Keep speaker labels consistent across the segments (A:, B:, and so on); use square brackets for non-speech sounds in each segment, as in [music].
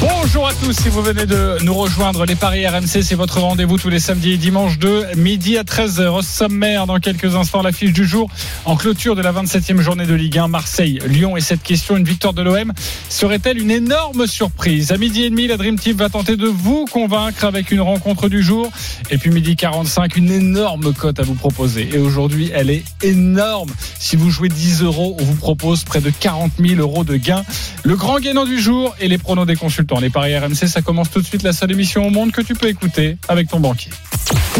A: Bonjour à tous, si vous venez de nous rejoindre, les Paris RMC, c'est votre rendez-vous tous les samedis et dimanches de midi à 13h. Au sommaire, dans quelques instants, l'affiche du jour. En clôture de la 27e journée de Ligue 1, Marseille, Lyon. Et cette question, une victoire de l'OM, serait-elle une énorme surprise? À midi et demi, la Dream Team va tenter de vous convaincre avec une rencontre du jour. Et puis midi 45, une énorme cote à vous proposer. Et aujourd'hui, elle est énorme. Si vous jouez 10 euros, on vous propose près de 40 000 euros de gains. Le grand gagnant du jour et les pronos des consultants. Les paris RMC, ça commence tout de suite la seule émission au monde que tu peux écouter avec ton banquier.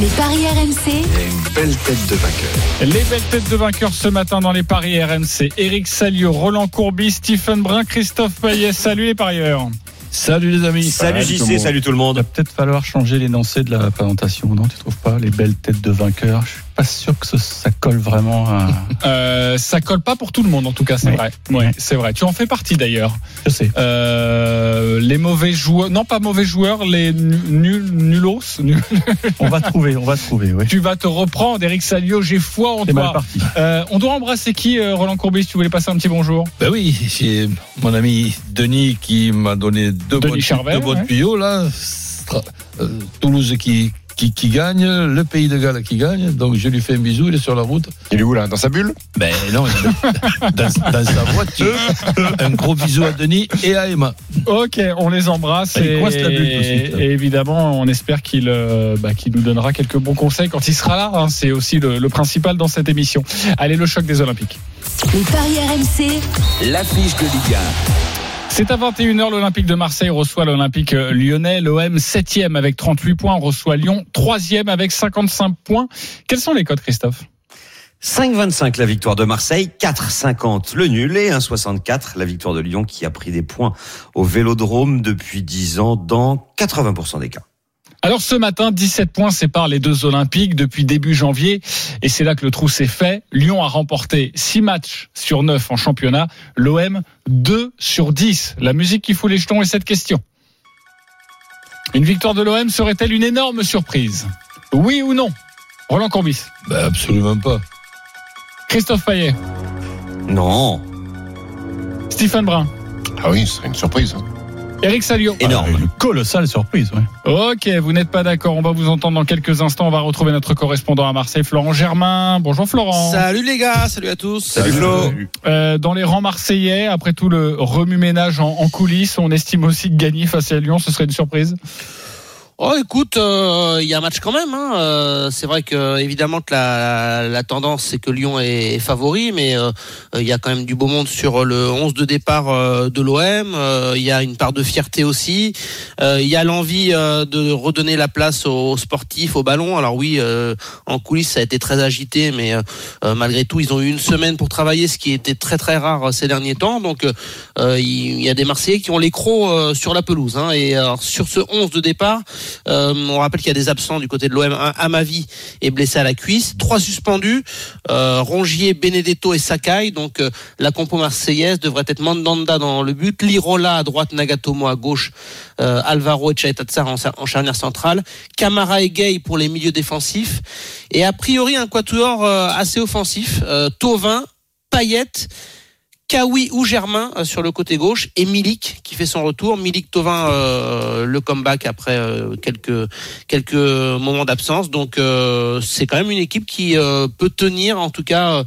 B: Les paris RMC,
C: une belle tête de vainqueur.
A: Les belles têtes de vainqueurs ce matin dans les paris RMC. Eric Salio, Roland Courbis, Stephen Brun, Christophe Payet. Salut les parieurs.
D: Salut les amis.
E: Salut JC, salut tout le
D: Il va
E: monde.
D: peut-être falloir changer l'énoncé de la présentation, non Tu trouves pas Les belles têtes de vainqueurs. Je suis pas sûr que ce- ça colle vraiment à. [laughs]
A: Euh, ça colle pas pour tout le monde en tout cas, c'est vrai. Oui, c'est vrai. Tu en fais partie d'ailleurs.
D: Je sais.
A: Euh, les mauvais joueurs, non pas mauvais joueurs, les nu- nuls, nulos.
D: On va trouver, on va trouver, oui.
A: tu vas te reprendre, Eric Salio. J'ai foi en toi.
D: parti.
A: Euh, on doit embrasser qui, euh, Roland Courbis Tu voulais passer un petit bonjour?
F: Ben oui, c'est mon ami Denis qui m'a donné deux
A: Denis
F: bonnes,
A: Charvet,
F: deux bonnes
A: ouais.
F: tuyaux là. Toulouse qui, qui, qui gagne, le Pays de Galles qui gagne. Donc je lui fais un bisou, il est sur la route.
E: Il est où là Dans sa bulle?
F: Ben non, il est dans, dans sa voiture. [laughs] Un gros bisou à Denis et à Emma.
A: Ok, on les embrasse et,
D: la bulle
A: et évidemment, on espère qu'il euh, bah, qu'il nous donnera quelques bons conseils quand il sera là. hein. C'est aussi le, le principal dans cette émission. Allez, le choc des Olympiques.
B: les paris RMC,
G: L'affiche de Ligue
A: C'est à 21h, l'Olympique de Marseille reçoit l'Olympique lyonnais. L'OM 7e avec 38 points, reçoit Lyon 3e avec 55 points. Quels sont les codes, Christophe?
E: 5,25 la victoire de Marseille, 4,50 le nul et 1,64 la victoire de Lyon qui a pris des points au Vélodrome depuis 10 ans dans 80% des cas.
A: Alors ce matin, 17 points séparent les deux Olympiques depuis début janvier et c'est là que le trou s'est fait. Lyon a remporté 6 matchs sur 9 en championnat, l'OM 2 sur 10. La musique qui fout les jetons est cette question. Une victoire de l'OM serait-elle une énorme surprise? Oui ou non? Roland Courbis,
F: Ben absolument pas.
A: Christophe Payet,
E: Non,
A: Stephen Brun,
C: Ah oui, ce serait une surprise.
A: Eric Salio.
E: énorme.
D: Une colossale surprise, ouais.
A: Ok, vous n'êtes pas d'accord. On va vous entendre dans quelques instants. On va retrouver notre correspondant à Marseille, Florent Germain. Bonjour Florent.
H: Salut les gars, salut à tous.
E: Salut Flo.
A: Euh, dans les rangs marseillais, après tout le remue-ménage en, en coulisses, on estime aussi que gagner face à Lyon, ce serait une surprise?
H: Oh écoute, euh, il y a un match quand même. Hein. Euh, c'est vrai que évidemment que la, la tendance c'est que Lyon est, favori, mais euh, il y a quand même du beau monde sur le 11 de départ euh, de l'OM. Euh, Il y a une part de fierté aussi. Euh, Il y a l'envie euh, de redonner la place aux sportifs, au ballon. Alors oui, euh, en coulisses ça a été très agité, mais euh, euh, malgré tout ils ont eu une semaine pour travailler, ce qui était très très rare euh, ces derniers temps. Donc euh, il y a des Marseillais qui ont les crocs euh, sur la pelouse. Hein. Et alors, sur ce 11 de départ. Euh, on rappelle qu'il y a des absents du côté de l'OM. Amavi est blessé à la cuisse. Trois suspendus. Euh, Rongier, Benedetto et Sakai. Donc euh, la compo marseillaise devrait être Mandanda dans le but. Lirola à droite, Nagatomo à gauche. Alvaro et Chaitatsar en, en charnière centrale. Camara et Gay pour les milieux défensifs. Et a priori un quatuor assez offensif. Tovin, Payet. Kawi ou Germain euh, sur le côté gauche et Milik qui fait son retour. Milik Tovin euh, le comeback après euh, quelques quelques moments d'absence. Donc euh, c'est quand même une équipe qui peut tenir en tout cas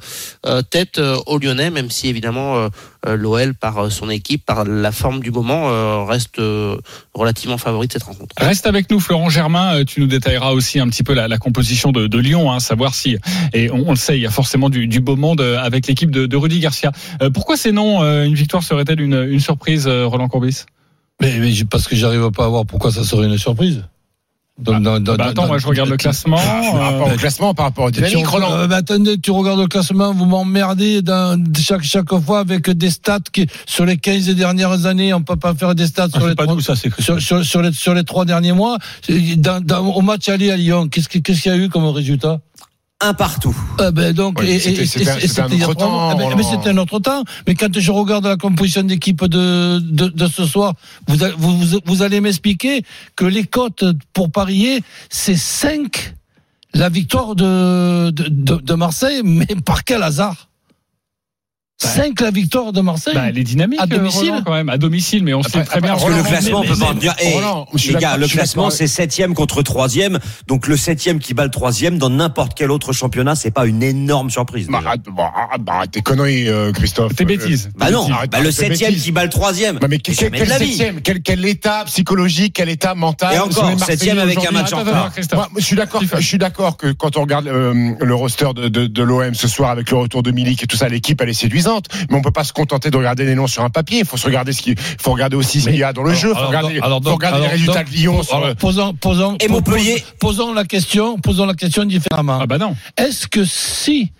H: tête aux Lyonnais, même si évidemment l'OL par euh, son équipe, par la forme du moment, euh, reste euh, relativement favori de cette rencontre.
A: Reste avec nous, Florent Germain. Euh, Tu nous détailleras aussi un petit peu la, la composition de, de Lyon, hein, savoir si, et on, on le sait, il y a forcément du, du beau monde euh, avec l'équipe de, de Rudy Garcia. Euh, pourquoi c'est non euh, Une victoire serait-elle une, une surprise, euh, Roland Courbis?
F: Mais, parce que j'arrive pas à voir pourquoi ça serait une surprise. Dans- dans-
A: Bah, Attends,
F: dans-
A: moi je regarde le classement.
C: Par rapport
A: euh,
C: au classement, par rapport au
F: Tu-
C: dynamique, Roland.
F: euh, mais attendez, tu regardes le classement, vous m'emmerdez chaque chaque fois avec des stats qui sur les 15 dernières années, on peut pas faire des stats
D: Ah,
F: sur les
D: c'est pas
F: trois,
D: nous, ça, c'est
F: sur, sur, sur les sur les trois derniers mois. Dans, dans- au match aller à Lyon, qu'est-ce qu'il y a eu comme résultat?
E: Un partout.
F: Ah ben donc,
C: Oui, c'était- un- autre temps,
F: mais c'était un autre temps. Mais quand je regarde la composition d'équipe de, de, de ce soir, vous, vous, vous- vous allez m'expliquer que les cotes pour parier, c'est 5 la victoire de, de, de, de Marseille, mais par quel hasard? 5 la victoire de Marseille
A: Bah, elle est dynamique
F: À domicile
A: Roland, quand même, à domicile, mais on sait
C: Après-
A: très bien.
E: Parce que le classement, on peut pas dire. Eh,
C: Roland,
E: les gars, le classement, c'est septième contre troisième. Donc le septième qui bat le troisième dans n'importe quel autre championnat, c'est pas une énorme surprise.
C: Bah, bah, arrête, bah, arrête tes conneries, euh, Christophe.
A: Tes bêtises.
E: Bah non,
C: Arrête,
E: bah le
C: arrête tes
E: septième
C: bêtises.
E: qui bat le troisième.
C: Non, mais quel, quel septième quel, quel état psychologique, quel état mental
E: Et encore,
C: les Marseillais
E: septième avec un match en retard.
C: Je suis d'accord. Je suis d'accord que quand on regarde euh, le roster de l'OM ce soir avec le retour de Milik et tout ça, l'équipe elle est séduisante. Mais on peut pas se contenter de regarder les noms sur un papier. Il faut se regarder ce qui, il faut regarder aussi ce qu'il y a dans le jeu. Il faut
F: Alors,
C: regarder,
F: alors,
C: faut les résultats
F: donc,
C: de Lyon. sur,
F: Alors, posons, posons,
E: Et Montpellier.
F: Posons la question, posons la question différemment.
A: Ah bah non.
F: Est-ce que si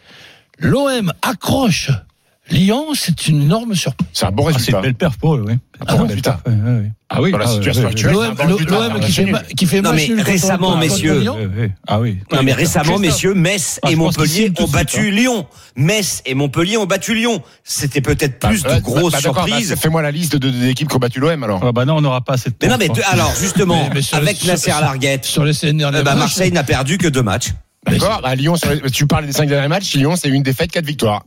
F: l'OM accroche Lyon, c'est une énorme surprise
C: C'est un bon
D: Ah, c'est
C: résultat.
D: une belle perf pour eux, oui. C'est
C: Ah bon,
D: belle
C: putain.
D: perf, ouais, ouais, ouais.
A: Ah oui.
C: Dans la
D: Ah
C: situation actuelle.
F: L'OM
C: c'est
F: qui fait, qui fait
E: Non, mais récemment, messieurs.
D: Ah oui.
E: Non mais récemment, messieurs, Metz
D: Ah,
E: et Montpellier ont battu Lyon. Metz et Montpellier ont battu Lyon. C'était peut-être plus
C: Bah,
E: de grosses
C: bah, d'accord,
E: surprises.
C: bah, Fais-moi la liste de, de- d'équipes qui ont battu l'OM alors.
D: Ah bah non, on n'aura pas cette.
E: Mais non, mais alors justement, avec Nasser
F: sur-
E: Larguette,
F: Sur les
E: eh ben, Marseille n'a perdu que deux matchs.
C: D'accord À Lyon, tu parles des cinq derniers matchs. Lyon, c'est une défaite, quatre victoires.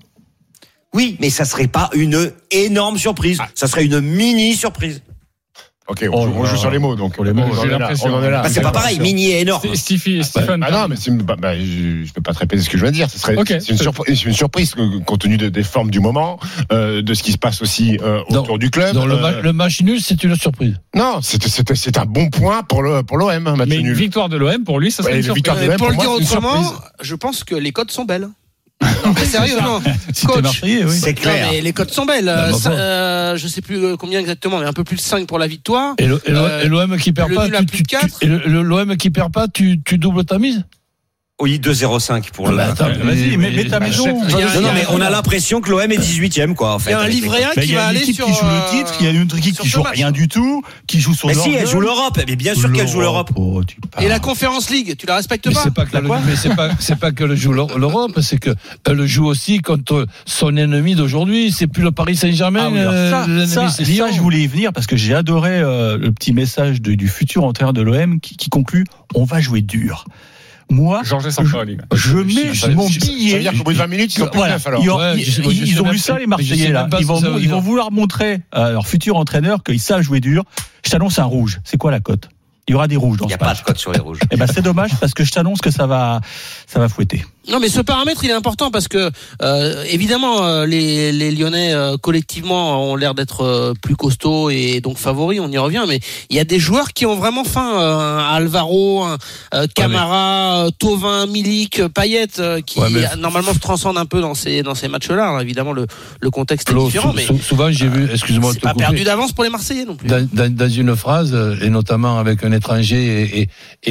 E: Oui, mais ça serait pas une énorme surprise.
C: Ah.
E: Ça serait une mini surprise.
C: Ok, on,
D: Oh
C: joue,
D: là
C: on joue
D: là.
C: sur les mots. Donc,
D: les mots,
C: on en
A: j'ai
C: est là,
A: l'impression.
E: Bah, c'est pas pareil, mini et énorme.
A: Sti- Stiffy, Stephen.
C: Ah non, mais une- bah, bah, je, je peux pas te répéter ce que je viens de dire. Ce serait,
A: Ok.
C: c'est une, surprise, c'est une surprise compte tenu de- des formes du moment, euh, de ce qui se passe aussi euh, autour
F: Non.
C: du club.
F: Le,
C: Euh,
F: ma- le match nul, c'est une surprise.
C: non, c'est, c'est, c'est un bon point pour le pour l'OM, un match
A: Mais une
C: nul.
A: victoire de l'OM, pour lui, ça serait
C: Ouais,
A: une surprise.
C: victoire de
H: Mais
C: l'OM,
H: pour le dire autrement,
C: surprise.
H: je pense que les cotes sont belles. Non, mais [laughs] sérieusement,
D: Si t'es
H: coach.
D: Marseillais, oui.
E: C'est
H: Non,
E: clair.
H: mais les cotes sont belles.
F: Bah,
H: Euh,
F: bah,
H: euh, je sais plus euh, combien exactement, mais un peu plus de 5 pour la victoire.
F: Et l'OM qui perd pas, l'OM qui perd tu doubles ta mise?
E: Oui, 2-0-5 pour le.
F: Ah bah, attends,
D: Vas-y, mets, mets ta
F: mais-
D: maison.
E: Non, non, mais on a l'impression que l'OM est 18ème, quoi, en fait.
H: Il y a un livret A qui
D: il y
H: va
D: a une
H: aller sur.
D: qui joue
H: euh,
D: le titre, il y a une équipe qui joue rien du tout, qui joue sur
E: Mais si, elle joue l'Europe. Mais bien sûr qu'elle joue l'Europe.
D: Oh.
H: Et la Conférence League, tu la respectes
F: Mais
H: pas
F: c'est pas que le- [laughs] mais c'est pas c'est pas que le joue l'Eu- l'Europe, c'est que elle le joue aussi contre son ennemi d'aujourd'hui. C'est plus le Paris Saint-Germain,
D: Ah
F: euh,
D: ça,
F: l'ennemi
D: ça,
F: c'est
D: ça,
F: Lyon.
D: je voulais y venir parce que j'ai adoré euh, le petit message de- du futur entraîneur de l'OM qui, qui conclut on va jouer dur. Moi, je mets
C: Ça-
D: mon
C: ça- Ça
D: billet.
C: veut dire qu'au bout de 20 minutes, ils sont plus
D: Voilà.
C: neuf alors.
D: Ils, ont-
F: Ouais,
D: ils- ils
F: même
D: vu ça les Marseillais là. Ils vont, ils vouloir montrer à leur futur entraîneur qu'ils savent jouer dur. Je t'annonce un rouge. C'est quoi la cote? Il y aura des rouges dans
E: Il n'y
D: ce
E: a pas
D: match.
E: de code sur les rouges.
D: Eh ben c'est dommage parce que je t'annonce que ça va, ça va fouetter.
H: Non, mais ce paramètre, il est important parce que, euh, évidemment, euh, les, les Lyonnais, euh, collectivement, ont l'air d'être euh, plus costauds et donc favoris, on y revient, mais il y a des joueurs qui ont vraiment faim. euh, Alvaro, euh, Camara, Tovin, Milik, Payet, euh, qui
F: Ouais, mais-
H: normalement se transcendent un peu dans ces, dans ces matchs-là. Évidemment, le, le contexte est différent,
F: sou-
H: mais
F: sou- souvent j'ai vu, excuse-moi,
H: c'est pas
F: couper.
H: perdu d'avance pour les Marseillais non plus.
F: dans, dans- dans une phrase, et notamment avec un étranger et, et-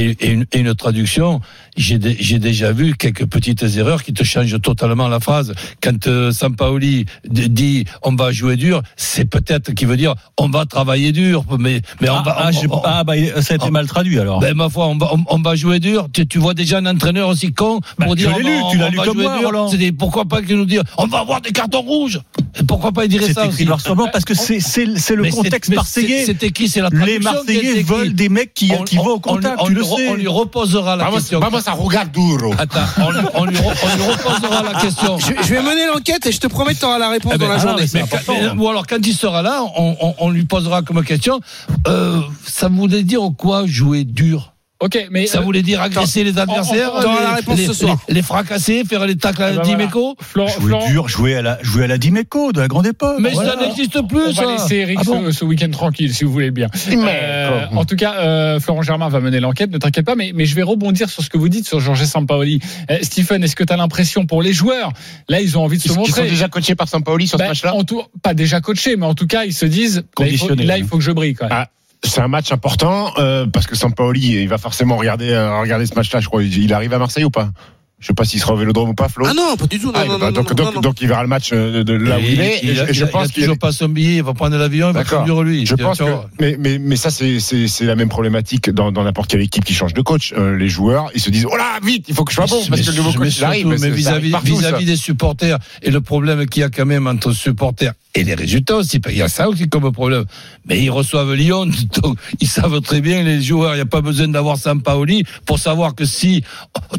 F: et- et une, et une traduction, j'ai dé- j'ai déjà vu quelques petites erreurs qui te changent totalement la phrase. Quand euh, Sampaoli dit on va jouer dur, c'est peut-être qui veut dire on va travailler dur, mais, mais on
D: ah,
F: va.
D: ah,
F: on- on-
D: ah, bah, ça a été
F: Oh.
D: mal traduit alors.
F: ben, ma foi, on va, on, on va jouer dur. Tu, tu vois déjà un entraîneur aussi con
D: Bah,
F: pour
D: tu
F: dire
D: l'as
F: on
D: lu,
F: va-
D: tu l'as lu comme
F: jouer
D: moi,
F: dur. Des- pourquoi pas qu'il nous dire on va avoir des cartons rouges? Et Pourquoi pas il dirait
D: C'est
F: ça
D: écrit
F: aussi
D: noir parce que c'est c'est c'est le contexte marseillais.
F: c'est- C'était qui? C'est la
D: Les
F: traduction
D: Marseillais veulent des mecs qui,
F: On-
D: qui
F: on-
D: vont au
F: on-
D: contact,
F: on
D: tu
F: lui
D: le
F: re-
D: sais.
F: On lui reposera la question.
C: Vamos a jugar duro.
F: Attends, on, lui- on lui, re- on lui reposera la question.
H: Je, je vais mener l'enquête et je te promets que tu auras la réponse
F: Eh ben,
H: dans la
F: ah,
H: journée.
F: mais ou alors quand il sera là, on, on- on lui posera comme question. euh, ça voulait dire quoi jouer dur?
A: Ok, mais
F: Ça
A: euh,
F: voulait dire agresser les adversaires,
H: on
F: les,
H: la réponse
F: les-
H: ce soir.
F: les- les fracasser, faire les tacles à
A: eh ben
F: Dimeco.
A: voilà.
D: Jouer
A: Florent-
D: dur, jouer à la, jouer à la Dimeco de la grande époque.
F: Mais
D: Voilà.
F: ça n'existe
A: On
F: plus,
A: va
F: ça.
A: laisser Eric
F: Ah bon
A: ce, ce week-end tranquille, si vous voulez bien. Euh, en tout cas, euh, Florent Germain va mener l'enquête, ne t'inquiète pas, mais, mais je vais rebondir sur ce que vous dites sur Georges Sampaoli. Euh, Stephen, est-ce que tu as l'impression pour les joueurs, là, ils ont envie de
C: Ils
A: se
C: ils sont
A: montrer
C: déjà coachés par Sampaoli sur ce
A: Ben,
C: match-là
A: en tout, Pas déjà coachés, mais en tout cas, ils se disent, là, il faut,
D: Conditionnés,
A: là, il faut que je brille quand même.
C: Ah, c'est un match important euh, parce que Sampaoli, il va forcément regarder euh, regarder ce match-là. Je crois, il arrive à Marseille ou pas? Je sais pas s'il sera au Vélodrome ou pas, Flo.
H: Ah non, pas du tout. Non,
C: Ah,
H: non, non,
C: donc,
H: non,
C: donc,
H: non, non.
C: donc il verra le match euh, de, de là où il est.
F: il,
C: Et je,
F: il
C: pense
F: il a
C: qu'il
F: toujours pas son billet, il va prendre l'avion, il va conduire lui.
C: Je pense que, mais, mais, mais ça, c'est, c'est, c'est la même problématique dans, dans n'importe quelle équipe qui change de coach. Euh, les joueurs, ils se disent, oh là, vite, il faut que je sois bon, parce que le nouveau
F: mais
C: coach, arrive.
F: mais
C: arrive
F: vis-à-vis vis-à-vis des supporters et le problème qu'il y a quand même entre supporters et les résultats aussi, il y a ça aussi comme problème. Mais ils reçoivent Lyon, [laughs] donc ils savent très bien les joueurs, il n'y a pas besoin d'avoir Sampaoli pour savoir que si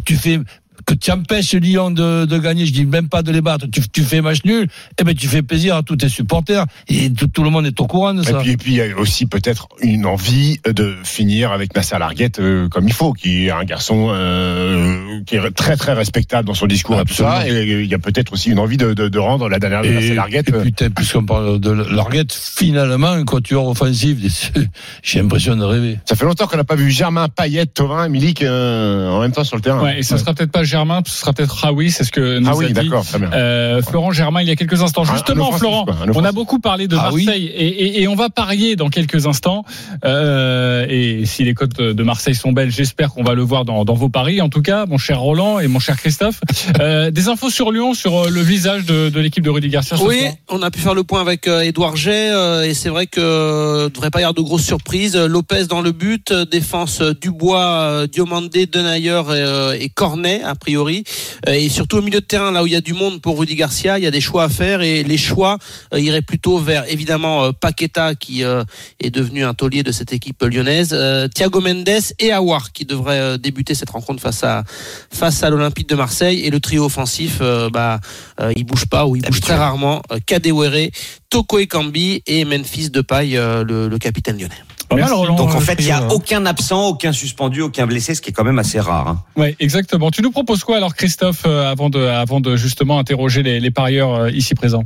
F: tu fais que tu empêches Lyon de, de gagner, je dis même pas de les battre, tu, tu fais match nul, eh ben tu fais plaisir à tous tes supporters et tout, tout le monde est au courant de
C: Et
F: ça.
C: puis, et puis, il y a aussi peut-être une envie de finir avec Nasser Larguette euh, comme il faut, qui est un garçon euh, qui est très très respectable dans son discours et tout ça.
F: Absolument.
C: Et il y a peut-être aussi une envie de, de, de rendre la dernière de Nasser
F: Et,
C: Larguette.
F: et
C: euh,
F: putain, puisqu'on parle de Larguette, finalement, un quatuor offensif, [laughs] j'ai l'impression de rêver.
C: Ça fait longtemps qu'on n'a pas vu Germain, Payet, Tovin, Milik euh, en même temps sur le terrain.
A: Ouais, et ce sera peut-être pas Germain, ce sera peut-être Raoui, c'est ce que nous
C: ah
A: a
C: oui,
A: dit
C: d'accord, très bien.
A: euh, Florent Germain il y a quelques instants.
C: Un- un
A: Justement, Florent,
C: quoi,
A: on a beaucoup parlé de
F: Ah oui.
A: Marseille et, et- et on va parier dans quelques instants. Euh, et si les cotes de Marseille sont belles, j'espère qu'on va le voir dans, dans vos paris. En tout cas, mon cher Roland et mon cher Christophe, [laughs] euh, des infos sur Lyon, sur le visage de, de l'équipe de Rudy Garcia.
H: Oui, on a pu faire le point avec Édouard J euh, et c'est vrai que euh, devrait pas y avoir de grosses surprises. Lopez dans le but, défense Dubois, Diomandé, Denayer et, euh, et Cornet a priori, Euh, et surtout au milieu de terrain là où il y a du monde pour Rudy Garcia, il y a des choix à faire et les choix euh, iraient plutôt vers évidemment euh, Paqueta qui est devenu un taulier de cette équipe lyonnaise, Thiago Mendes et Awar qui devraient débuter cette rencontre face à face à l'Olympique de Marseille et le trio offensif bah il bouge pas ou il bouge très rarement. Kadewere, Toko Ekambi et Memphis Depay, le, le capitaine lyonnais.
A: Pas mal,
D: Merci.
A: Roland.
E: Donc en fait, il n'y a aucun absent, aucun suspendu, aucun blessé, ce qui est quand même assez rare. hein.
A: Ouais, exactement. Tu nous proposes quoi alors, Christophe, euh, avant de, avant de justement interroger les, les parieurs euh, ici présents?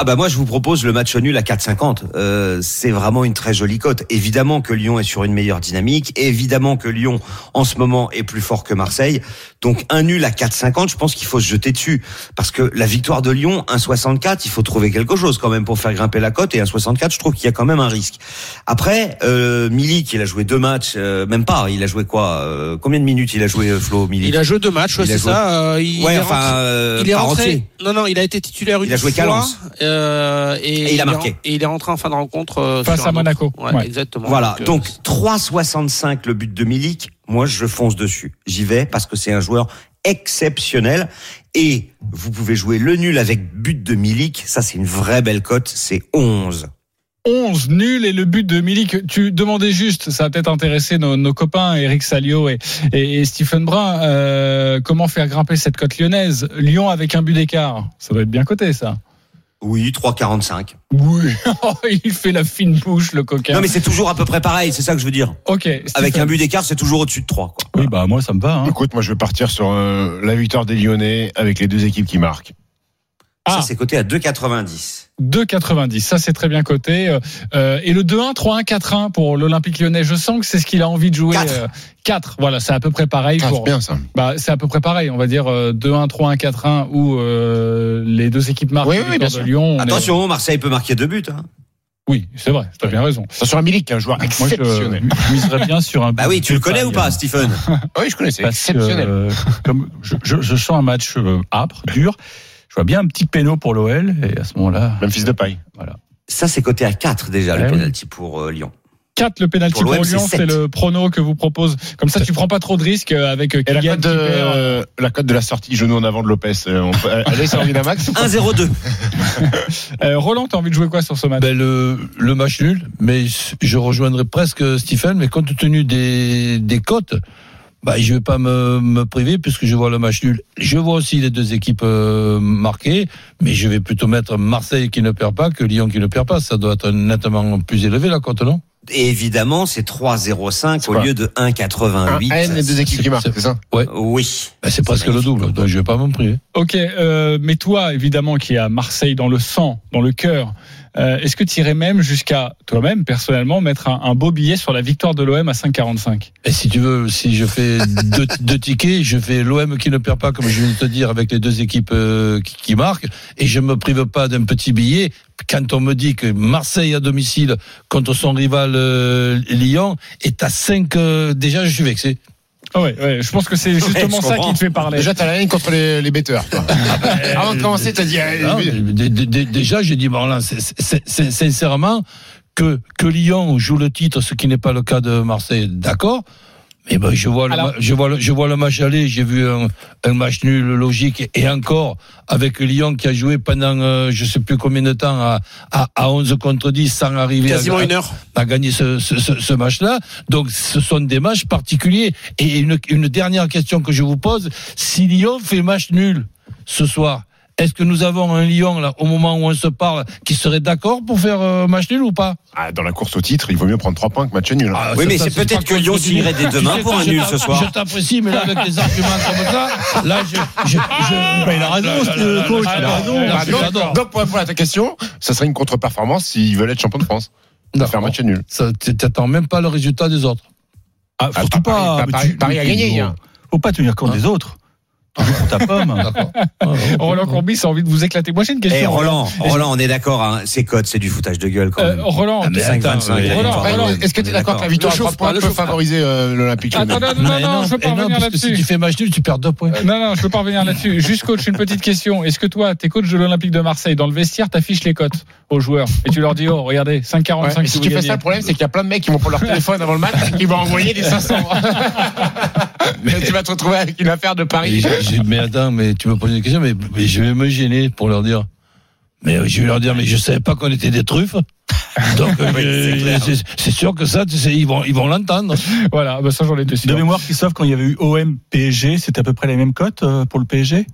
E: Ah bah moi je vous propose le match nul à 4,50. Euh, c'est vraiment une très jolie cote. Évidemment que Lyon est sur une meilleure dynamique. Évidemment que Lyon en ce moment est plus fort que Marseille. Donc un nul à 4,50, je pense qu'il faut se jeter dessus parce que la victoire de Lyon 1,64, il faut trouver quelque chose quand même pour faire grimper la cote et 1,64, je trouve qu'il y a quand même un risque. Après euh, Milik, il a joué deux matchs, euh, même pas. Il a joué quoi euh, Combien de minutes il a joué euh, Flo Milik
H: Il a joué deux matchs, ouais, c'est
E: joué-
H: ça. euh, il
E: Ouais,
H: est
E: enfin
H: rentré-
E: euh,
H: il est rentré. Non, non, il a été titulaire une
E: Il a joué
H: fois. Euh, et,
E: Et il a
H: est
E: marqué.
H: et il est rentré en fin de rencontre euh,
A: Face à Monaco.
H: Ouais,
A: Ouais.
H: exactement.
E: Voilà,
H: euh,
E: donc 3,65 le but de Milik. Moi, je fonce dessus. J'y vais parce que c'est un joueur exceptionnel. Et vous pouvez jouer le nul avec but de Milik. Ça, c'est une vraie belle cote. C'est 11.
A: 11 nul et le but de Milik. Tu demandais juste, ça va peut-être intéresser nos, nos copains Eric Salio et, et, et Stephen Brun, euh, comment faire grimper cette cote lyonnaise? Lyon avec un but d'écart, ça doit être bien coté ça.
E: Oui, 3,45.
A: Oui, [laughs] il fait la fine bouche le coquin.
E: Non, mais c'est toujours à peu près pareil. C'est ça que je veux dire.
A: ok.
E: Avec un but d'écart, c'est toujours au-dessus de 3. Quoi.
D: Oui, bah moi ça me va. Hein.
C: Écoute, moi je vais partir sur euh, la victoire des Lyonnais avec les deux équipes qui marquent.
A: Ah.
E: Ça, c'est coté à 2,90.
A: 2,90. Ça, c'est très bien coté. Euh, euh, et le 2-1, 3-1, 4-1 pour l'Olympique lyonnais. Je sens que c'est ce qu'il a envie de jouer.
E: Quatre.
A: Euh, 4. Voilà, c'est à peu près pareil.
C: Ah,
A: pour,
C: c'est bien ça.
A: bah, c'est à peu près pareil. On va dire euh, 2-1, 3-1, 4-1 où euh, les deux équipes marquent.
C: Oui, oui, bien
A: de
C: sûr.
A: Lyon. on est-
E: Attention, Marseille peut marquer deux buts. Hein.
A: Oui, c'est vrai. Tu as bien raison.
C: Ça sur un Milik, un joueur
D: Moi, je,
C: exceptionnel.
D: miserais bien sur un.
E: Bah oui, tu le connais ou pas, Stephen? [laughs]
C: Oui, je connais, c'est
D: Parce que,
C: exceptionnel.
D: euh, comme je, je, je sens un match euh, âpre, dur. Vois bien un petit péno pour l'OL et à ce moment-là,
C: Memphis de paille.
E: Ça, c'est coté à 4 déjà, le
D: oui.
E: penalty pour euh, Lyon.
A: 4 le pénalty
E: Pour
A: Lyon,
E: c'est
A: le prono que vous propose. Comme ça, tu prends pas trop de risques euh, avec euh,
C: Et la
A: Kylian
C: cote
A: qui perd.
C: de, euh, la cote de la sortie genou en avant de Lopez, on peut, elle est sur Winamax [laughs] [laughs]
E: 1-0-2.
A: Euh, Roland, t'as envie de jouer quoi sur ce match?
F: Ben, le, le match nul, mais je rejoindrai presque Stephen, mais compte tenu des, des cotes, bah, je vais pas me, me priver puisque je vois le match nul. Je vois aussi les deux équipes euh, marquées, mais je vais plutôt mettre Marseille qui ne perd pas que Lyon qui ne perd pas. Ça doit être nettement plus élevé la cote, non?
E: Et évidemment, c'est 3,05
C: C'est
E: au lieu de 1,88.
C: Un N, les deux équipes qui marquent, c'est ça?
E: Oui.
F: ben, C'est presque le double, donc je vais pas m'en priver.
A: Ok, euh, mais toi, évidemment, qui est à Marseille dans le sang, dans le cœur, euh, est-ce que tu irais même jusqu'à toi-même, personnellement, mettre un, beau billet sur la victoire de l'OM à 5,45
F: Et si tu veux, si je fais deux, [laughs] tickets, je fais l'OM qui ne perd pas, comme je viens de te dire, avec les deux équipes euh, qui, marquent, et je me prive pas d'un petit billet. Quand on me dit que Marseille à domicile contre son rival euh, Lyon est à 5, déjà je suis vexé.
A: Ah ouais, ouais, je pense que c'est justement ça qui te fait parler.
C: Déjà, t'as la haine contre les, les betteurs. toi. [laughs] Avant de commencer, t'as dit. euh,
F: Non, déjà, j'ai dit, bon, là, c'est- sincèrement, que, que Lyon joue le titre, ce qui n'est pas le cas de Marseille, d'accord. Mais ben, je vois le,
A: Alors-
F: je vois le, je vois le match aller, j'ai vu un, un match nul logique et, encore avec Lyon qui a joué pendant euh, je sais plus combien de temps à, à, à 11 contre 10 sans arriver
H: Quasiment
F: à,
H: une heure.
F: à gagner ce, ce, ce, ce match-là. Donc ce sont des matchs particuliers. Et une, une dernière question que je vous pose, si Lyon fait match nul ce soir, est-ce que nous avons un Lyon là au moment où on se parle qui serait d'accord pour faire euh, match nul ou pas?
C: Ah, dans la course au titre, il vaut mieux prendre 3 points que match nul. hein.
F: Ah,
E: Oui, mais c'est peut-être que Lyon signerait dès demain
F: Tu sais
E: pour un nul ce soir.
F: Je t'apprécie, mais là avec des arguments comme ça, là je, je, je
D: Bah, il a raison,
F: là,
D: coach, il a raison.
C: Bah, donc, pour répondre à ta question, ça serait une contre-performance s'ils veulent être champion de France. De faire match nul.
F: Ça, T'attends même pas le résultat des autres.
D: Ah,
C: Ah,
D: surtout pas.
C: Paris-
D: tu-
C: a
D: tu-
C: gagné.
D: Faut pas tenir compte
F: Hein
D: des autres. Pour ta pomme. [laughs]
F: D'accord.
A: Roland Courbis a envie de vous éclater. Moi, j'ai une question.
E: Eh, Roland, Roland, on est d'accord, hein, ces codes, c'est du foutage de gueule quand
A: Euh. Roland,
F: Ah, mais
E: 5,
F: attends,
E: 25,
F: mais-
E: il y a
A: Roland.
C: Est-ce que tu es d'accord que la victoire à
H: Ne
C: 3
H: chauffe pas,
C: peut favoriser euh, l'Olympique
A: Attends, non, non, non, je veux
F: eh
A: pas revenir
F: parce que si
A: là-dessus.
F: tu fais match nul, tu perds deux points.
A: Non, non, je peux pas revenir là-dessus. Juste coach, une petite question. Est-ce que toi, t'es coach de l'Olympique de Marseille, dans le vestiaire, t'affiches les cotes aux joueurs et tu leur dis, oh, regardez, 5,45
C: Ouais, mais si tu fais ça, le problème, c'est qu'il y a plein de mecs qui vont prendre leur [laughs] téléphone avant le match et qui vont envoyer des 500. [laughs] mais tu vas te retrouver avec une affaire de Paris.
F: Mais attends, mais tu me poses une question, mais, mais je vais me gêner pour leur dire. Mais je vais leur dire, mais je savais pas qu'on était des truffes. Donc, [laughs] euh, c'est sûr que ça, tu sais, ils vont, ils vont l'entendre.
A: Voilà, bah ça, j'en étais
D: De
A: sûr.
D: mémoire, Christophe, quand il y avait eu OM PSG, c'était à peu près les mêmes cotes euh, pour le PSG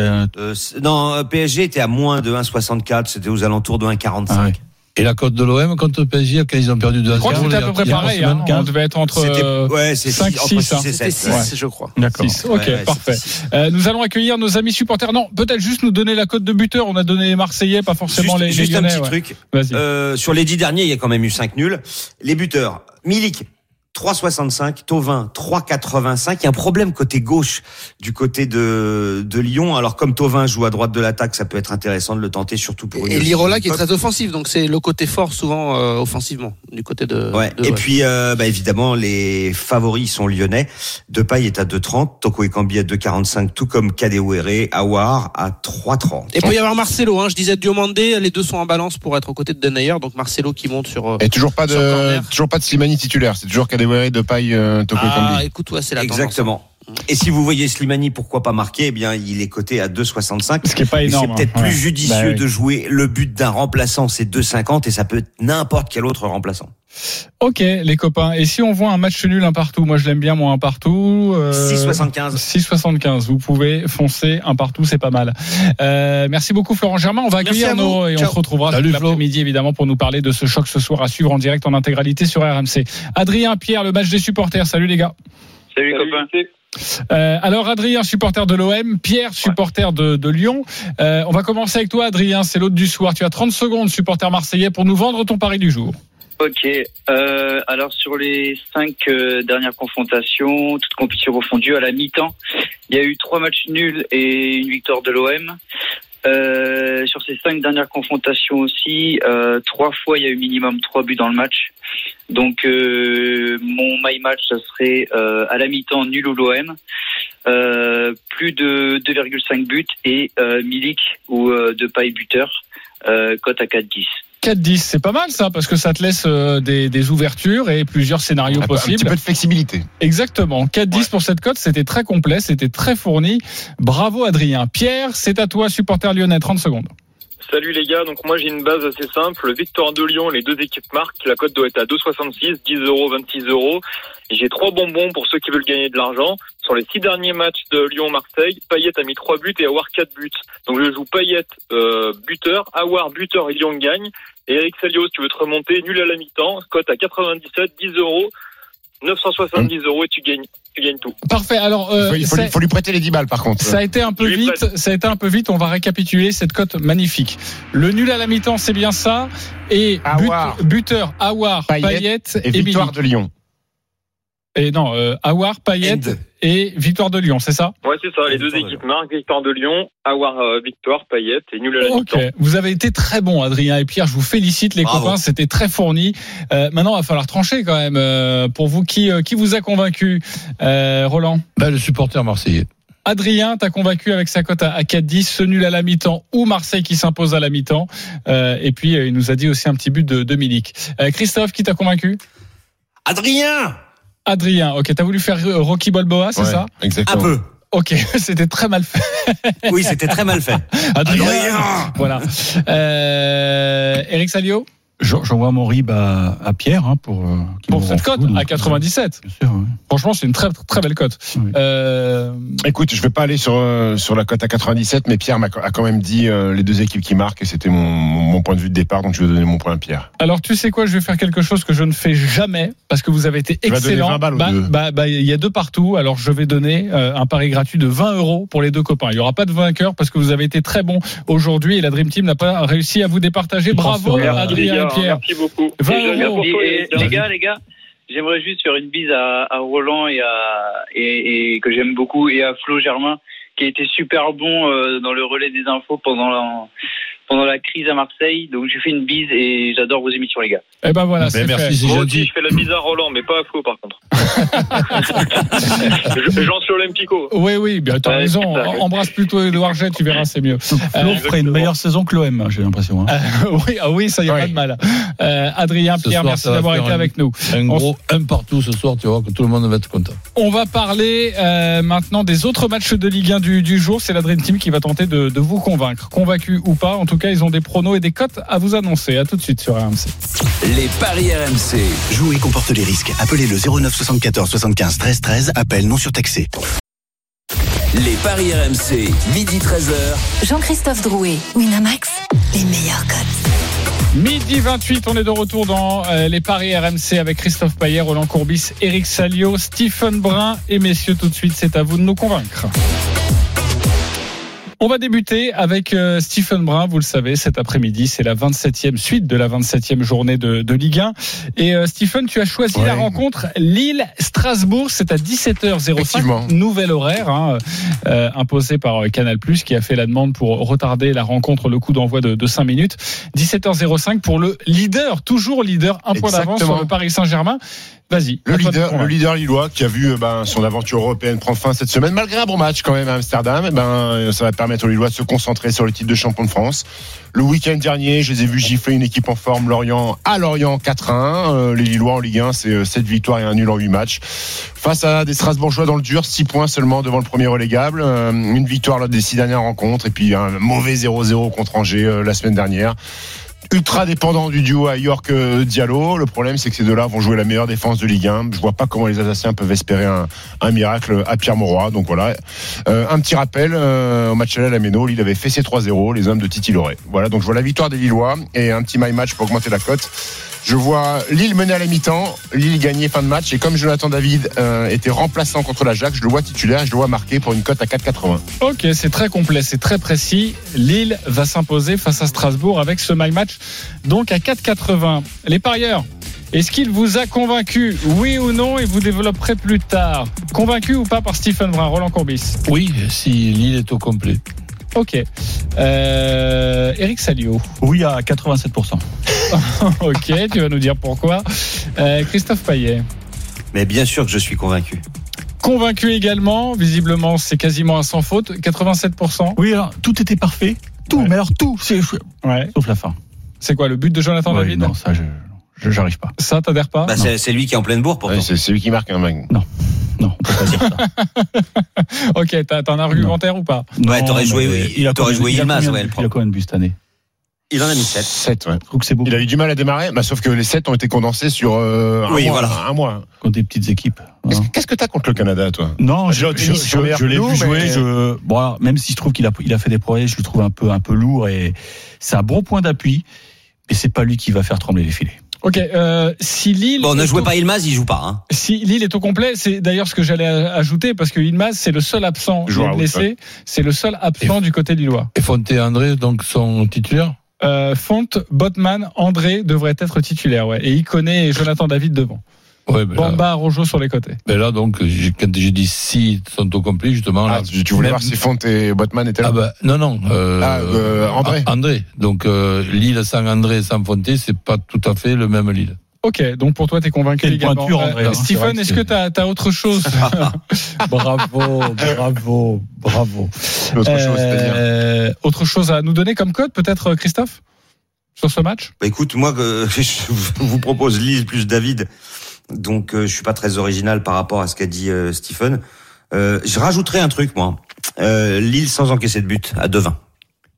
D: Euh,
E: non, PSG était à moins de 1,64, c'était aux alentours de 1,45.
D: Ah ouais.
F: Et la cote de l'OM contre le PSG, quand ils ont perdu de
A: Je crois que c'était à peu près pareil. Hein. On devait être entre
E: C'était,
A: euh,
E: ouais, c'est
A: 5,
E: six- entre
A: 6,
E: 6
A: hein.
E: et
H: C'était
E: 7.
H: 6, je crois.
D: D'accord.
A: 6. Ok,
E: Ouais, ouais,
A: parfait. Euh, nous allons accueillir nos amis supporters. Non, peut-être juste nous donner la cote de buteur. On a donné les Marseillais, pas forcément
E: Juste,
A: les, les
E: juste un
A: Lyonnais.
E: petit
A: ouais.
E: truc.
A: Vas-y.
E: Euh, sur les 10 derniers, il y a quand même eu 5 nuls. Les buteurs, Milik, 3,65, Tovin, 3,85. Il y a un problème côté gauche du côté de, de Lyon. Alors, comme Tovin joue à droite de l'attaque, ça peut être intéressant de le tenter, surtout pour une
H: Et Lirola qui est très offensif, donc c'est le côté fort souvent euh, offensivement du côté de.
E: Ouais.
H: de
E: Et puis, euh, bah, évidemment, les favoris sont lyonnais. Depay est à 2,30, Toko Ekambi à 2,45, tout comme Kadewere, Awar à 3,30.
H: Et il peut y avoir Marcelo, hein, je disais Diomandé, les deux sont en balance pour être aux côtés de Denayer, donc Marcelo qui monte sur. euh,
C: Et toujours pas de, toujours pas de Slimani titulaire. C'est toujours Kadewere, de paille, euh, Toko
H: Ah, écoute, ouais, c'est la tendance.
E: Et si vous voyez Slimani, pourquoi pas marquer? Eh bien, il est coté à 2,65.
A: Ce qui est pas énorme.
E: C'est peut-être
A: hein.
E: plus
A: Ouais.
E: judicieux
A: Bah oui.
E: de jouer le but d'un remplaçant, c'est 2,50 et ça peut être n'importe quel autre remplaçant.
A: Ok, les copains. Et si on voit un match nul un partout, moi je l'aime bien, moi un partout. euh,
E: 6,75.
A: 6,75. Vous pouvez foncer un partout, c'est pas mal. Euh, merci beaucoup Florent Germain. On va accueillir nos et on se retrouvera
F: Salut,
A: l'après-midi évidemment pour nous parler de ce choc ce soir à suivre en direct en intégralité sur RMC. Adrien Pierre, le match des supporters. Salut les gars.
I: Salut, copain.
A: Euh, alors Adrien, supporter de l'OM, Pierre, supporter de, Lyon. Euh, on va commencer avec toi Adrien, c'est l'autre du soir. Tu as 30 secondes, supporter marseillais, pour nous vendre ton pari du jour.
I: Ok. Euh, alors sur les cinq dernières confrontations, toutes compétitions confondues, à la mi-temps, il y a eu trois matchs nuls et une victoire de l'OM. Euh, sur ces cinq dernières confrontations aussi, euh, trois fois il y a eu minimum trois buts dans le match. Donc euh, mon my match, ça serait euh, à la mi-temps nul ou l'OM, plus de 2,5 buts et Milik ou euh, Depay buteur, cote à 4,10.
A: 4-10, c'est pas mal ça, parce que ça te laisse euh, des, des ouvertures et plusieurs scénarios
C: Un, peu- un
A: possibles.
C: petit peu de flexibilité.
A: Exactement. 4-10 pour cette cote, c'était très complet, c'était très fourni. Bravo Adrien. Pierre, c'est à toi, supporter lyonnais, 30 secondes.
J: Salut les gars, donc moi j'ai une base assez simple. Victoire de Lyon, les deux équipes marquent. La cote doit être à 2,66, 10 euros, 26 euros. J'ai trois bonbons pour ceux qui veulent gagner de l'argent. Sur les six derniers matchs de Lyon-Marseille, Payet a mis trois buts et Awar quatre buts. Donc je joue Payet euh, buteur, Awar buteur et Lyon gagne. Et Eric Salios, tu veux te remonter, nul à la mi-temps, cote à 97, 10 euros, 970 euros et tu gagnes, tu gagnes tout.
A: Parfait. Alors,
C: Il
A: euh,
C: faut, il faut
A: ça-
C: lui, faut lui prêter les 10 balles par contre.
A: Ça a été un peu vite. Ça a été un peu vite. On va récapituler cette cote magnifique. Le nul à la mi-temps, c'est bien ça. Et but- buteur Awar,
C: Payet
A: Payet
C: Et
A: et,
C: victoire de Lyon.
A: Et non, euh, Awar, Payet
E: End.
A: Et victoire de Lyon, c'est ça?
J: Ouais, c'est ça. Les deux équipes marquent. Victoire de Lyon, avoir euh, victoire, Payet et nul à la
A: Ok,
J: mi-temps.
A: vous avez été très bons, Adrien et Pierre. Je vous félicite, les
E: Bravo.
A: copains. C'était très fourni. Euh, maintenant, il va falloir trancher quand même. Euh, pour vous, qui, euh, qui vous a convaincu euh, Roland?
F: Ben, le supporter marseillais.
A: Adrien, t'as convaincu avec sa cote à à 4-10, ce nul à la mi-temps ou Marseille qui s'impose à la mi-temps. Euh, et puis, euh, il nous a dit aussi un petit but de, de Milik. Euh, Christophe, qui t'a convaincu?
E: Adrien
A: Adrien, ok, t'as voulu faire euh, Rocky Balboa, c'est
C: Ouais,
A: ça?
E: Un
C: Exactement.
E: peu.
A: Ok, [laughs] c'était très mal fait.
E: Oui, c'était très mal fait. [laughs]
A: Adrien,
E: Adrien
A: voilà. Euh, Eric Salio?
D: J'envoie mon RIB à, à Pierre hein, pour, euh,
A: pour cette cote à 97.
D: Bien sûr, ouais.
A: Franchement, c'est une très très belle cote.
D: Oui.
A: Euh,
C: Écoute, je vais pas aller sur euh, sur la cote à 97, mais Pierre m'a a quand même dit euh, les deux équipes qui marquent et c'était mon, point de vue de départ, donc je vais donner mon point à Pierre.
A: alors, tu sais quoi Je vais faire quelque chose que je ne fais jamais parce que vous avez été excellent.
C: 20 balles aux
A: bah, bah, bah, il y a deux partout. Alors, je vais donner euh, un pari gratuit de 20 euros pour les deux copains. Il y aura pas de vainqueur parce que vous avez été très bons aujourd'hui et la Dream Team n'a pas réussi à vous départager. Bravo, Adrien Pierre.
J: Merci beaucoup.
A: 20
J: Et je-
A: euros.
J: pour toi,
I: Et-
J: les-
I: les gars, les gars, j'aimerais juste faire une bise à, à Roland et à et, et que j'aime beaucoup et à Flo Germain qui a été super bon euh, dans le relais des infos pendant la pendant la crise à Marseille. Donc je fais une bise et j'adore vos émissions les gars.
A: Et ben voilà, c'est
F: Ben,
A: fait.
F: merci, c'est
J: Moi aussi, je fais la bise à Roland, mais pas à Flo, par contre. Je- [laughs] Jean sur Olympico.
A: Oui, oui, bien, t'as
J: Ouais,
A: raison.
J: c'est.
A: Embrasse plutôt Edouard Jet, tu verras, c'est mieux.
D: Flo
A: Euh,
D: ferait une meilleure saison que l'OM, j'ai l'impression. hein.
A: Euh, [laughs] oui, ah oui, ça y a
C: Ouais.
A: pas de mal. Euh, Adrien,
F: Ce
A: Pierre,
F: soir,
A: merci d'avoir été
F: un-
A: avec nous.
F: Un
A: On
F: gros un partout ce soir, tu vois que tout le monde va être content.
A: On va parler euh, maintenant des autres matchs de Ligue 1 du, du jour. C'est la Dream Team qui va tenter de, de vous convaincre. Convaincu ou pas, en tout cas, ils ont des pronos et des cotes à vous annoncer. À tout de suite sur RMC.
G: Les paris RMC.
K: Jouer comporte les risques. Appelez le 09 74 75 13 13. Appel non surtaxé.
G: Les paris RMC. Midi 13h.
B: Jean-Christophe Drouet, Winamax, les meilleurs cotes.
A: Midi 28, on est de retour dans euh, les paris RMC avec Christophe Payet, Roland Courbis, Eric Salio, Stephen Brun. Et messieurs, tout de suite, c'est à vous de nous convaincre. On va débuter avec euh, Stephen Brun, vous le savez, cet après-midi, c'est la 27e suite de la 27e journée de, de Ligue 1. Et euh, Stephen, tu as choisi
C: Ouais.
A: la rencontre Lille-Strasbourg, c'est à 17h05,
C: Effectivement.
A: nouvel horaire euh, euh, imposé par euh, Canal+, qui a fait la demande pour retarder la rencontre, le coup d'envoi de, de 5 minutes. 17h05 pour le leader, toujours leader, un point d'avance sur le Paris Saint-Germain. Vas-y.
C: Le leader, le leader lillois qui a vu euh, ben, son aventure européenne prendre fin cette semaine, malgré un bon match quand même à Amsterdam, eh ben, euh, ça va permettre aux Lillois de se concentrer sur le titre de champion de France. Le week-end dernier, je les ai vus gifler une équipe en forme, Lorient, à Lorient 4-1. Euh, les Lillois en Ligue 1, c'est euh, 7 victoires et un nul en 8 matchs. Face à des Strasbourgeois dans le dur, 6 points seulement devant le premier relégable. Euh, une victoire lors des 6 dernières rencontres et puis un mauvais 0-0 contre Angers euh, la semaine dernière ultra dépendant du duo à York Diallo. Le problème, c'est que ces deux-là vont jouer la meilleure défense de Ligue 1. Je vois pas comment les Alsaciens peuvent espérer un, miracle à Pierre Mauroy. Donc voilà. Euh, un petit rappel, euh, au match à la Lille avait fait ses 3-0, les hommes de Titi Loret. Voilà, donc je vois la victoire des Lillois et un petit my match pour augmenter la cote. Je vois Lille mener à la mi-temps, Lille gagner fin de match et comme Jonathan David euh, était remplaçant contre l'Ajax, je le vois titulaire je le vois marqué pour une cote à 4,80.
A: Ok, c'est très complet, c'est très précis. Lille va s'imposer face à Strasbourg avec ce my match, donc à 4,80. Les parieurs, est-ce qu'il vous a convaincu, oui ou non, et vous développerez plus tard? Convaincu ou pas par Stephen Brun, Roland Courbis?
F: Oui, si Lille est au complet.
A: Ok. Euh, Eric Salio.
D: Oui, à 87%. [laughs]
A: ok, tu vas nous dire pourquoi. Euh, Christophe Payet.
E: Mais bien sûr que je suis convaincu.
A: Convaincu également, visiblement c'est quasiment un sans faute, 87%.
D: Oui, alors, tout était parfait. Tout,
A: Ouais.
D: mais alors tout, c'est
A: Ouais.
D: sauf la fin.
A: C'est quoi le but de Jonathan
D: Ouais,
A: David?
D: non, ça, je- j'arrive pas.
A: Ça, t'adhères pas
E: Bah, c'est lui qui est en pleine bourre pourtant.
C: Ouais, c'est c'est lui qui marque un mec.
D: Non, on peut pas dire ça. [laughs]
A: Ok, t'as un argumentaire ou pas
E: Ouais, t'aurais
D: Non,
E: joué-
D: mais
E: il- joué
D: il a
E: Yilmaz,
D: combien-
E: ouais, le
D: Il a combien de buts cette année
E: Il en a mis 7.
C: 7, ouais.
D: Je trouve que c'est beaucoup.
C: Il a eu du mal à démarrer, bah, sauf que les 7 ont été condensés sur euh, un,
E: Oui,
C: mois,
E: voilà.
C: un mois.
D: Contre des petites équipes.
C: Qu'est-ce
D: hein.
C: que- Qu'est-ce que t'as contre le Canada, toi?
D: Non, je, je, je- je l'ai vu jouer.
C: mais-
D: Je, bon, alors, même si je trouve qu'il a, il a fait des progrès, je le trouve un peu, un peu lourd et c'est un bon point d'appui. Mais c'est pas lui qui va faire trembler les filets.
A: Ok, euh, si Lille.
E: Bon, ne
A: est
E: jouez
A: au-
E: pas Ilmaz, il joue pas. Hein.
A: Si Lille est au complet, c'est d'ailleurs ce que j'allais ajouter parce que Ilmaz c'est le seul absent, il blessé, c'est le seul absent du côté lillois.
F: Et Fonte et André, donc, sont titulaires?
A: Euh, Font, Botman, André devraient être titulaires, ouais, et Iconé et Jonathan David devant.
F: Ouais,
A: Bamba, Rojo sur les côtés.
F: ben là, donc, quand j'ai dit si sont au complet, justement.
C: Ah,
F: là,
C: tu voulais
F: même-
C: voir si Fonte et Botman étaient là
F: Ah bah, non, non. Euh,
C: Ah, euh, André.
F: André. Donc, euh, Lille sans André, sans Fonté, c'est pas tout à fait le même Lille.
A: Ok, donc pour toi, tu es convaincu
D: Quelle
A: également.
D: pointure, André, hein,
A: Stephen, est-ce que tu as, autre chose [laughs]
D: Bravo, bravo, bravo.
C: L'autre chose,
A: Euh, Autre chose à nous donner comme code, peut-être, Christophe Sur ce match?
E: Bah, écoute, moi, [laughs] je vous propose Lille plus David. Donc, euh, je suis pas très original par rapport à ce qu'a dit euh, Stephen. Euh, je rajouterai un truc, moi. Lille sans encaisser de but à 2-20.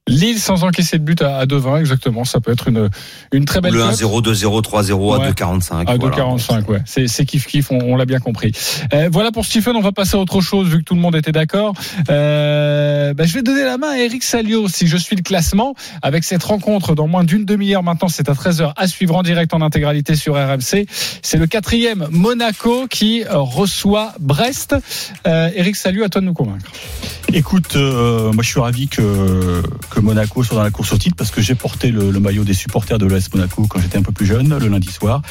A: Lille sans encaisser de but à, à 2-20, exactement. Ça peut être une, une très belle
E: Le
A: cote.
E: 1-0, 2-0, 3-0 à
A: Ouais.
E: 2-45.
A: À
E: voilà.
A: 2,45, ouais. C'est, c'est kiff kiff, on, on l'a bien compris. Euh, voilà pour Stephen, on va passer à autre chose vu que tout le monde était d'accord. Euh, bah, je vais donner la main à Eric Salio si je suis le classement avec cette rencontre dans moins d'une demi-heure maintenant. C'est à 13h à suivre en direct en intégralité sur RMC. C'est le quatrième Monaco qui reçoit Brest. Euh, Eric Salio, à toi de nous convaincre.
D: Écoute, euh, moi je suis ravi que, que Monaco soit dans la course au titre parce que j'ai porté le, le maillot des supporters de l'AS Monaco quand j'étais un peu plus jeune, le lundi soir.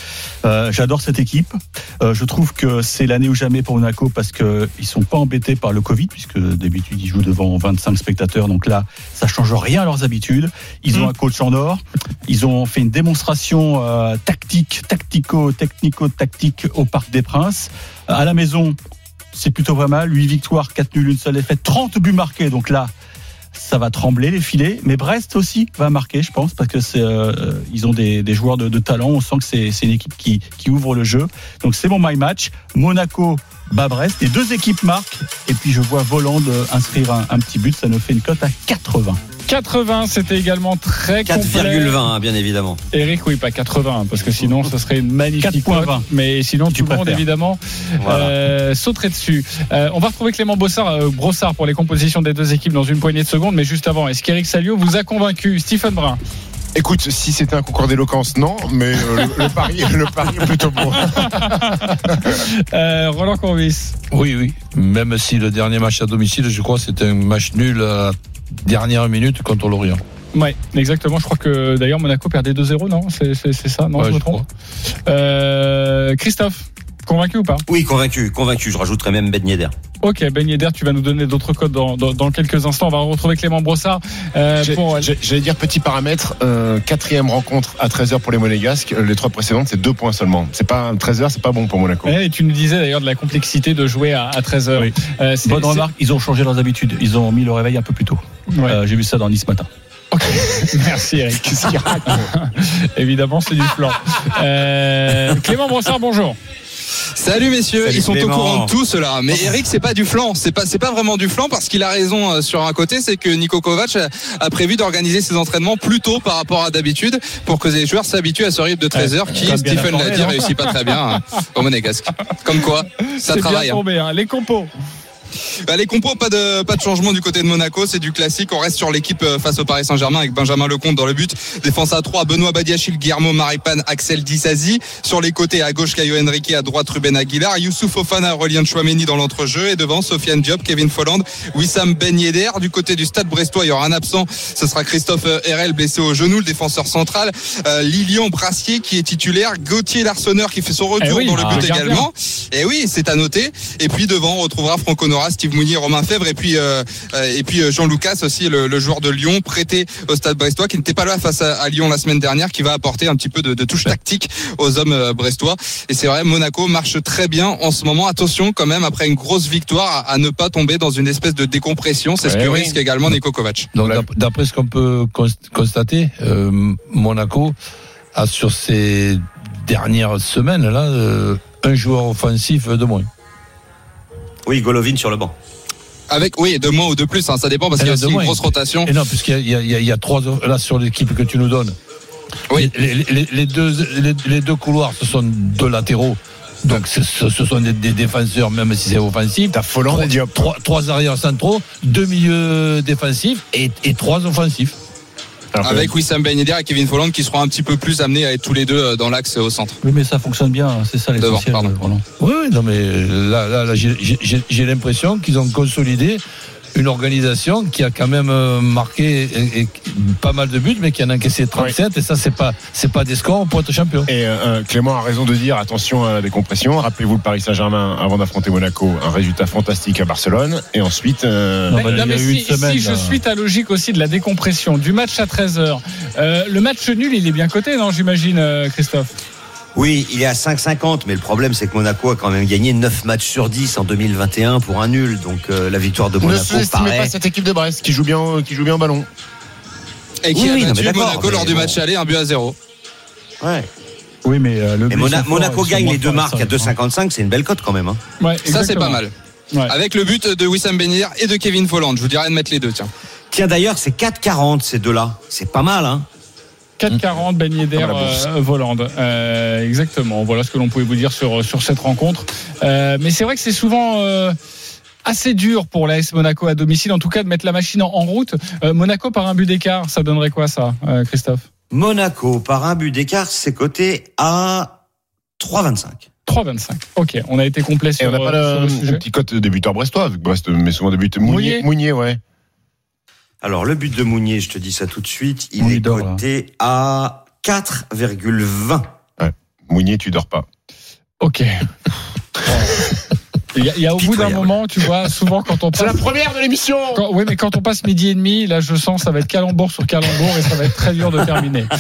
D: Euh, J'adore cette équipe. Euh, je trouve que c'est l'année ou jamais pour Monaco parce que ils sont pas embêtés par le Covid puisque d'habitude ils jouent devant 25 spectateurs. Donc là, ça change rien à leurs habitudes. Ils ont un coach en or. Ils ont fait une démonstration euh, tactique, tactico, technico-tactique au Parc des Princes. À la maison, c'est plutôt pas mal. 8 victoires, 4 nuls, une seule défaite, 30 buts marqués. Donc là, ça va trembler les filets. Mais Brest aussi va marquer, je pense, parce que euh, ils ont des, joueurs de, talent. On sent que c'est une équipe qui, ouvre le jeu. Donc c'est mon my match. Monaco bat Brest. Les deux équipes marquent. Et puis je vois Voland inscrire un, un petit but. Ça nous fait une cote à 80.
A: 80, c'était également très complet.
E: 4,20, hein, bien évidemment.
A: Eric, oui, pas 80, parce que sinon, ce serait une magnifique
D: 4,20.
A: cote. Mais sinon,
D: Tu
A: tout le monde, évidemment,
E: Voilà.
A: euh, sauterait dessus. Euh, on va retrouver Clément Bossard, euh, Brossard pour les compositions des deux équipes dans une poignée de secondes. Mais juste avant, est-ce qu'Eric Salio vous a convaincu? Stephen Brun
C: Écoute, si c'était un concours d'éloquence, non, mais euh, le, le pari, le pari est plutôt bon. [laughs]
A: euh, Roland Courbis
F: Oui, oui. Même si le dernier match à domicile, je crois, c'était un match nul à dernière minute contre l'Orient.
A: Ouais, exactement. Je crois que d'ailleurs Monaco perdait 2-0, non? C'est c'est- c'est ça, non
F: Ouais,
A: je me trompe Euh, Christophe, convaincu ou pas?
E: Oui, convaincu, convaincu. Je rajouterai même Ben Yedder.
A: Ok, Ben Yedder, tu vas nous donner d'autres codes dans, dans, dans quelques instants. On va retrouver Clément Brossard. Euh,
C: J'ai-
A: pour-
C: j'ai- J'allais dire petit paramètre, euh, quatrième rencontre à 13h pour les Monégasques. Les trois précédentes, c'est deux points seulement. C'est pas 13h, c'est pas bon pour Monaco.
A: Et tu nous disais d'ailleurs de la complexité de jouer à, à 13h.
D: Oui.
A: Euh, c'est-
D: Bonne remarque, ils ont changé leurs habitudes. Ils ont mis le réveil un peu plus tôt.
A: Ouais.
D: Euh, J'ai vu ça dans Nice ce matin.
A: Ok, [laughs] merci Eric. [laughs]
C: Qu'est-ce qu'il raconte [laughs]
A: Évidemment, c'est du flanc. Euh, Clément Brossard, bonjour.
L: Salut messieurs,
E: Salut
L: ils sont
E: Clément.
L: au courant de tout cela. Mais Eric, c'est pas du flanc, c'est pas c'est pas vraiment du flanc parce qu'il a raison euh, sur un côté, c'est que Nico Kovac a, a prévu d'organiser ses entraînements plus tôt par rapport à d'habitude pour que les joueurs s'habituent à ce rythme de 13 heures qui, Stephen l'a dit,
D: hein.
L: réussit pas très bien hein, au Monégasque. Comme quoi, ça travaille.
A: bien tombé, hein. Les compos.
L: Bah, les compos, pas de, pas de changement du côté de Monaco, c'est du classique. On reste sur l'équipe euh, face au Paris Saint-Germain avec Benjamin Lecomte dans le but. Défense à 3, Benoît Badiachil, Guillermo Maripan, Axel Disasi. Sur les côtés, à gauche, Caio Henrique, à droite, Ruben Aguilar, Youssouf Ofana, Aurélien Chouameni dans l'entrejeu et devant, Sofiane Diop, Kevin Folland, Wissam Ben Yedder. Du côté du stade brestois, il y aura un absent. Ce sera Christophe euh, Herel, blessé au genou, le défenseur central. Euh, Lilian Brassier, qui est titulaire. Gauthier Larsonneur, qui fait son retour
A: Eh oui,
L: dans le
A: ah,
L: but également. Et oui, c'est à noter. Et puis devant, on retrouvera Franco Steve Mounier, Romain Fèvre et puis euh, euh, et puis euh, Jean Lucas aussi, le, le joueur de Lyon, prêté au Stade Brestois, qui n'était pas là face à, à Lyon la semaine dernière, qui va apporter un petit peu de, de touche tactique aux hommes brestois. Et c'est vrai, Monaco marche très bien en ce moment. Attention quand même, après une grosse victoire, à, à ne pas tomber dans une espèce de décompression. C'est ce
A: Ouais,
L: que
A: oui.
L: risque également Nico Kovac.
F: Donc, d'ap- d'après ce qu'on peut cons- constater, euh, Monaco a sur ces dernières semaines là euh, un joueur offensif de moins.
E: Oui, Golovin sur le banc.
L: Avec oui, deux moins ou deux plus, hein, ça dépend parce qu'il y a
F: Eh, de
L: aussi une grosse rotation.
F: Et non, puisqu'il y y a- il y a trois là sur l'équipe que tu nous donnes.
L: Oui.
F: Les, les- les- les deux, les, les deux couloirs, ce sont deux latéraux. Donc ce, sont des, des défenseurs, même si c'est offensif.
C: T'as Folland.
F: Trois, trois arrières centraux, deux milieux défensifs et, et trois offensifs.
L: Avec Wissam Ben Yedder et Kevin Folland qui seront un petit peu plus amenés à être tous les deux euh, dans l'axe au centre.
D: Oui, mais ça fonctionne bien. C'est ça l'essentiel.
F: Oui, non, mais là, là, j'ai l'impression qu'ils ont consolidé une organisation qui a quand même euh, marqué et- et pas mal de buts, mais qui en a encaissé 37. Et ça, c'est pas, c'est pas des scores pour être champion.
C: Et euh, Clément a raison de dire attention à la décompression. Rappelez-vous le Paris Saint-Germain avant d'affronter Monaco, un résultat fantastique à Barcelone. Et ensuite, euh,
F: Non, bah,
A: Non,
F: il y a
A: mais
F: eu
A: si,
F: une semaine,
A: si je suis ta logique aussi de la décompression du match à 13h, le match nul, il est bien coté, non, j'imagine, euh, Christophe?
E: Oui, il est à 5,50, mais le problème c'est que Monaco a quand même gagné 9 matchs sur 10 en 2021 pour un nul. Donc euh, la victoire de
C: ne
E: Monaco
C: sous-estimez
E: paraît.
C: pas cette équipe de Brest qui joue bien, qui joue bien au ballon.
L: Et qui
E: Oui,
L: a
E: oui, non,
L: battu Monaco lors du
E: bon.
L: match aller, un but à zéro.
E: Ouais.
D: Oui, mais euh, le
E: Mona- Monaco gagne les deux marques à
D: ça, hein.
E: 2,55, c'est une belle cote quand même. hein.
A: Ouais,
L: Ça, c'est pas mal.
A: Ouais.
L: Avec le but de Wissam Benir et de Kevin Folland. Je vous dirais de mettre les deux, tiens.
E: Tiens d'ailleurs, c'est 4,40 ces deux-là. C'est pas mal, hein
A: 4,40 Ben Yedder,
C: Comme la bourse.
A: euh, Volande. Euh, exactement. Voilà ce que l'on pouvait vous dire sur, sur cette rencontre. Euh, mais c'est vrai que c'est souvent euh, assez dur pour l'AS Monaco à domicile, en tout cas de mettre la machine en, en route. Euh, Monaco par un but d'écart, ça donnerait quoi ça, euh, Christophe?
E: Monaco, par un but d'écart, c'est coté à 3,25.
A: 3,25. Ok, on a été complet
C: Et
A: sur,
C: on n'a pas
A: euh, sur
C: le,
A: le
C: une
A: sujet.
C: petite cote de buteur brestois, vu que Brest met souvent des buts.
A: Mounier.
C: Mounier, Mounier, ouais.
E: Alors le but de Mounier, je te dis ça tout de suite, il est
D: dort, là.
E: coté à 4,20.
C: Mounier, tu dors pas.
A: Ok. [laughs] Il y a, il y a au bout d'un moment, tu vois, souvent quand on [laughs] passe.
C: première de l'émission
A: oui, mais quand on passe midi et demi, là, je sens ça va être calembour sur calembour et ça va être très dur de terminer. [laughs]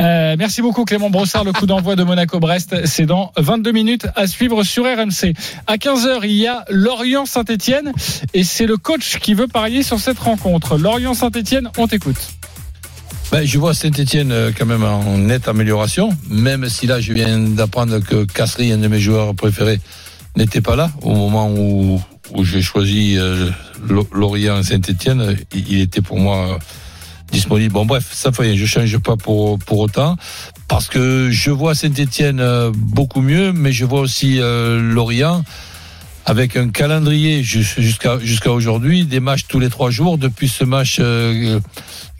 A: Euh, merci beaucoup Clément Brossard. Le coup d'envoi de Monaco-Brest, c'est dans 22 minutes à suivre sur RMC. À 15h, il y a Lorient-Saint-Etienne et c'est le coach qui veut parier sur cette rencontre. Lorient-Saint-Etienne, on t'écoute.
F: Ben, je vois Saint-Etienne quand même en nette amélioration, même si là, je viens d'apprendre que Cassery, un de mes joueurs préférés, n'était pas là au moment où, où j'ai choisi euh, Lo- Lorient Saint-Etienne. Il, était pour moi euh, disponible. Bon, bref, ça fait rien, je change pas pour, pour autant. Parce que je vois Saint-Etienne beaucoup mieux, mais je vois aussi euh, Lorient avec un calendrier jus- jusqu'à jusqu'à aujourd'hui, des matchs tous les trois jours. Depuis ce match euh,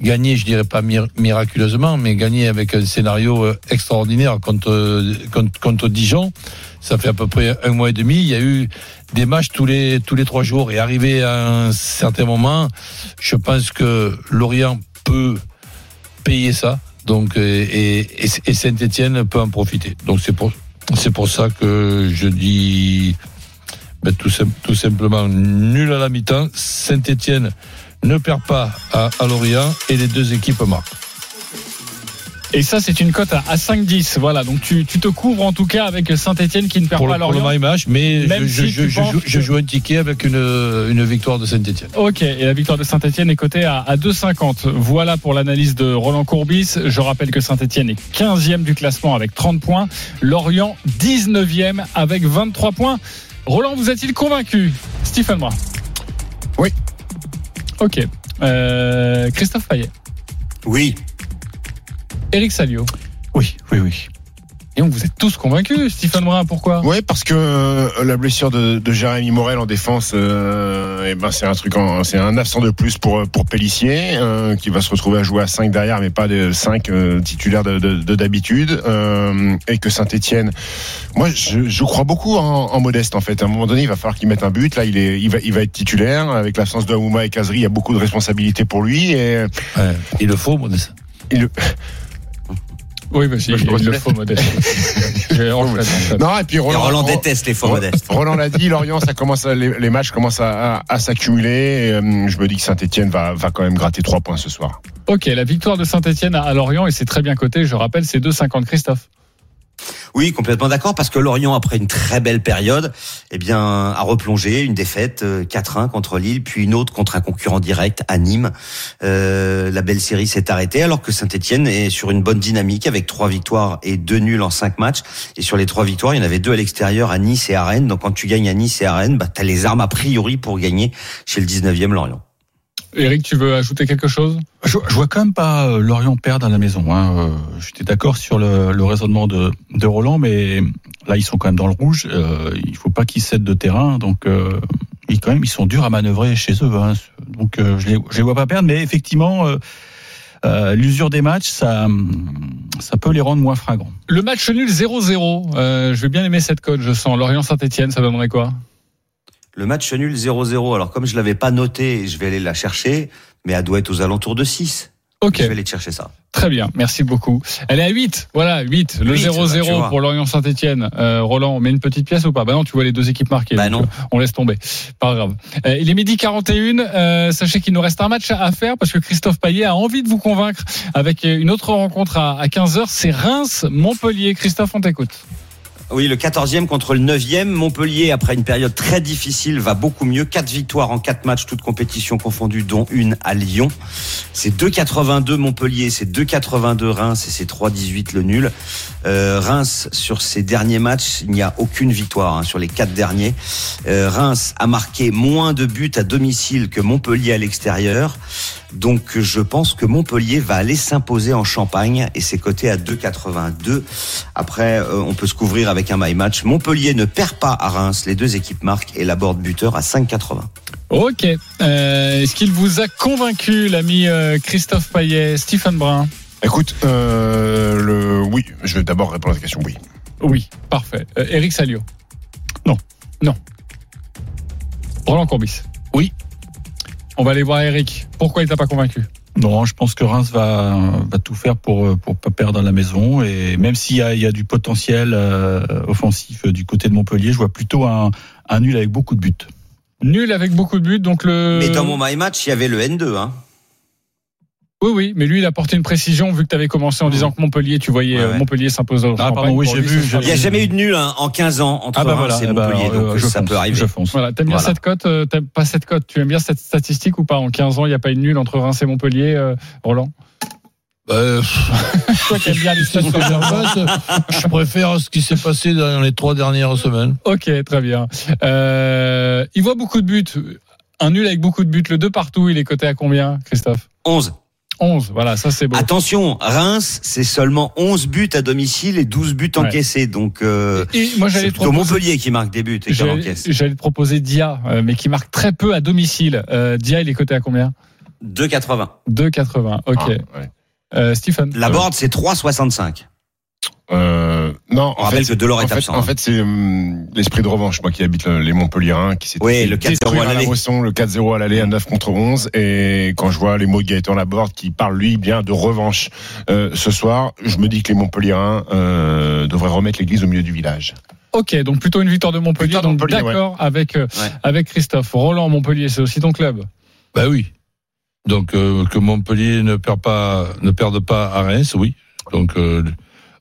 F: gagné, je dirais pas mir- miraculeusement, mais gagné avec un scénario euh, extraordinaire contre, contre contre Dijon. Ça fait à peu près un mois et demi. Il y a eu des matchs tous les tous les trois jours et arrivé à un certain moment, je pense que Lorient peut payer ça. Donc euh, et, et, et Saint-Étienne peut en profiter. Donc c'est pour c'est pour ça que je dis ben, tout, sim- tout simplement nul à la mi-temps. Saint-Etienne ne perd pas à, à Lorient et les deux équipes marquent.
A: Et ça, c'est une cote à, à 5-10. Voilà, donc tu, tu te couvres en tout cas avec Saint-Etienne qui ne perd
F: Pour
A: pas
F: le, pour le
A: Lorient.
F: match, mais je,
A: si
F: je-
A: tu
F: je
A: penses
F: joue,
A: que-
F: je joue un ticket avec une, une victoire de Saint-Etienne.
A: Ok, et la victoire de Saint-Etienne est cotée à, à 2,50. Voilà pour l'analyse de Roland Courbis. Je rappelle que Saint-Etienne est 15e du classement avec 30 points. Lorient 19e avec 23 points. Roland, vous a-t-il convaincu Stephen Brun?
C: Oui.
A: Ok. Euh, Christophe Payet.
E: Oui.
A: Eric Salio.
D: Oui, oui, oui.
A: Et donc vous êtes tous convaincus, Stephen Brun, pourquoi?
C: Ouais, parce que euh, la blessure de, de Jérémy Morel en défense, euh, eh ben c'est un truc, en- c'est un absent de plus pour pour Pellissier, euh, qui va se retrouver à jouer à 5 derrière, mais pas des 5 titulaires de de- de d'habitude, euh, et que Saint-Étienne, moi je, je crois beaucoup en, en Modeste en fait. À un moment donné, il va falloir qu'il mette un but. Là, il est, il va, il va être titulaire avec l'absence de Amouma et Kazri. Il y a beaucoup de responsabilités pour lui et
F: Ouais, il le faut, Modeste.
C: il,
A: Oui, vas-y,
C: Moi, je
A: il
C: me
A: le faut modeste. [laughs]
C: Non et puis
E: Et
C: Roland,
E: Roland déteste les faux modestes.
C: Roland l'a dit, Lorient, ça commence à- les, les matchs commencent à, à- à s'accumuler. euh, je me dis que Saint-Etienne va, va quand même gratter trois points ce soir.
A: Ok, la victoire de Saint-Etienne à Lorient, et c'est très bien coté, je rappelle, c'est 2,50 Christophe.
E: Oui, complètement d'accord, parce que Lorient, après une très belle période, eh bien, a replongé une défaite euh, 4-1 contre Lille, puis une autre contre un concurrent direct à Nîmes. Euh, la belle série s'est arrêtée, alors que Saint-Etienne est sur une bonne dynamique avec trois victoires et deux nuls en cinq matchs. Et sur les trois victoires, il y en avait deux à l'extérieur, à Nice et à Rennes. Donc quand tu gagnes à Nice et à Rennes, bah, tu les armes a priori pour gagner chez le 19e Lorient.
A: Eric, tu veux ajouter quelque chose?
D: Je, je vois quand même pas euh, Lorient perdre à la maison. Hein. Euh, J'étais d'accord sur le, le raisonnement de, de Roland, mais là ils sont quand même dans le rouge. Euh, il faut pas qu'ils cèdent de terrain, donc euh, ils quand même ils sont durs à manœuvrer chez eux. Hein. Donc euh, je les je les vois pas perdre, mais effectivement euh, l'usure des matchs, ça ça peut les rendre moins fringants.
A: Le match nul 0-0, euh, je vais bien aimer cette cote, je sens. Lorient-Saint-Etienne, ça donnerait quoi?
E: Le match nul 0-0. Alors comme je l'avais pas noté, je vais aller la chercher, mais elle doit être aux alentours de 6.
A: Ok.
E: Je vais aller te chercher ça.
A: Très bien, merci beaucoup. Elle est à 8, voilà, 8. Le
E: 8,
A: 0-0
E: bah,
A: pour Lorient Saint-Etienne. Euh, Roland, on met une petite pièce ou pas? Bah non, tu vois les deux équipes marquées.
E: Bah non.
A: euh, On laisse tomber. Pas grave. Euh, il est midi 41. Euh, sachez qu'il nous reste un match à faire parce que Christophe Payet a envie de vous convaincre avec une autre rencontre à, à 15h. C'est Reims-Montpellier. Christophe, on t'écoute.
E: Oui, le 14e contre le 9e. Montpellier, après une période très difficile, va beaucoup mieux. Quatre victoires en quatre matchs, toutes compétitions confondues, dont une à Lyon. C'est 2,82 Montpellier, c'est 2,82 Reims et c'est 3,18 le nul. Euh, Reims, sur ses derniers matchs, il n'y a aucune victoire hein, sur les quatre derniers. Euh, Reims a marqué moins de buts à domicile que Montpellier à l'extérieur. Donc je pense que Montpellier va aller s'imposer en Champagne et c'est coté à 2,82. Après, euh, on peut se couvrir avec un my match. Montpellier ne perd pas à Reims. Les deux équipes marquent et l'aborde buteur à 5,80.
A: Ok. Est-ce qu'il vous a convaincu, l'ami Christophe Payet, Stephen Brun?
C: Écoute, euh, le oui, je vais d'abord répondre à la question. Oui.
A: Oui, parfait. Euh, Eric Salio Non. Non. Roland Courbis
F: Oui.
A: On va aller voir Eric. Pourquoi il t'a pas convaincu?
D: Non, je pense que Reims va, va tout faire pour pour pas perdre à la maison et même s'il y a, il y a du potentiel euh, offensif du côté de Montpellier, je vois plutôt un, un nul avec beaucoup de buts.
A: Nul avec beaucoup de buts, donc le.
E: Mais dans mon my match, il y avait le N2. Hein.
A: Oui, oui, mais lui, il a porté une précision vu que tu avais commencé en disant que Montpellier, tu voyais
E: Ouais, ouais.
A: Montpellier s'impose au
D: Ah, pardon, oui, j'ai vu,
E: Il n'y a jamais eu de nul hein, en 15 ans entre
D: Ah bah
E: Reims
D: voilà,
E: et
D: eh bah,
E: Montpellier,
D: euh,
E: donc
D: je
E: ça
D: fonce,
E: peut arriver.
D: Je fonce.
A: Voilà, t'aimes bien
E: Voilà.
A: cette cote euh, T'aimes pas cette cote Tu aimes bien cette statistique ou pas? En 15 ans, il n'y a pas eu de nul entre Reims et Montpellier, euh, Roland?
F: Euh, [laughs]
A: Toi qui aimes bien les
F: Je préfère ce qui s'est passé dans les trois dernières semaines.
A: Ok, très bien. Euh, il voit beaucoup de buts. Un nul avec beaucoup de buts. Le 2 partout, il est coté à combien, Christophe?
E: 11.
A: 11. Voilà, ça c'est beau.
E: Attention, Reims, c'est seulement 11 buts à domicile et 12 buts
A: Ouais.
E: encaissés. Donc, euh,
A: Et moi, j'allais
E: c'est
A: proposer-
E: Montpellier qui marque des buts et qui encaisse.
A: j'allais te proposer Dia, euh, mais qui marque très peu à domicile. Euh, Dia, il est coté à combien
E: 2,80.
A: 2,80. Ok.
C: Ah, ouais.
A: Euh, Stephen
E: La board, c'est 3,65.
C: Euh, non,
E: On
C: en
E: rappelle
C: fait,
E: que Delors
C: en
E: est
C: fait,
E: absent.
C: en fait, c'est hum, l'esprit de revanche, moi qui habite le- les Montpelliérains, qui s'est
E: Oui, le 4-0
C: détruire
E: à
C: la
E: l'aller.
C: Le 4-0 à l'aller, à 9 contre 11. Et quand je vois les mots de Gaëtan Laborde qui parle, lui, bien de revanche euh, ce soir, je me dis que les Montpelliérains euh, devraient remettre l'église au milieu du village.
A: Ok, donc plutôt une victoire de Montpellier.
C: Victoire de
A: donc d'accord avec euh,
E: Ouais.
A: avec Christophe. Roland Montpellier, c'est aussi ton club.
F: Ben oui. Donc euh, que Montpellier ne perd pas, ne perde pas à Reims, oui. Donc euh,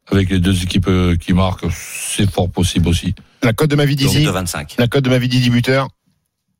F: avec les deux équipes euh, qui marquent, c'est fort possible aussi.
C: La cote de ma vie
E: 2,25.
C: la cote de ma vie dit buteur.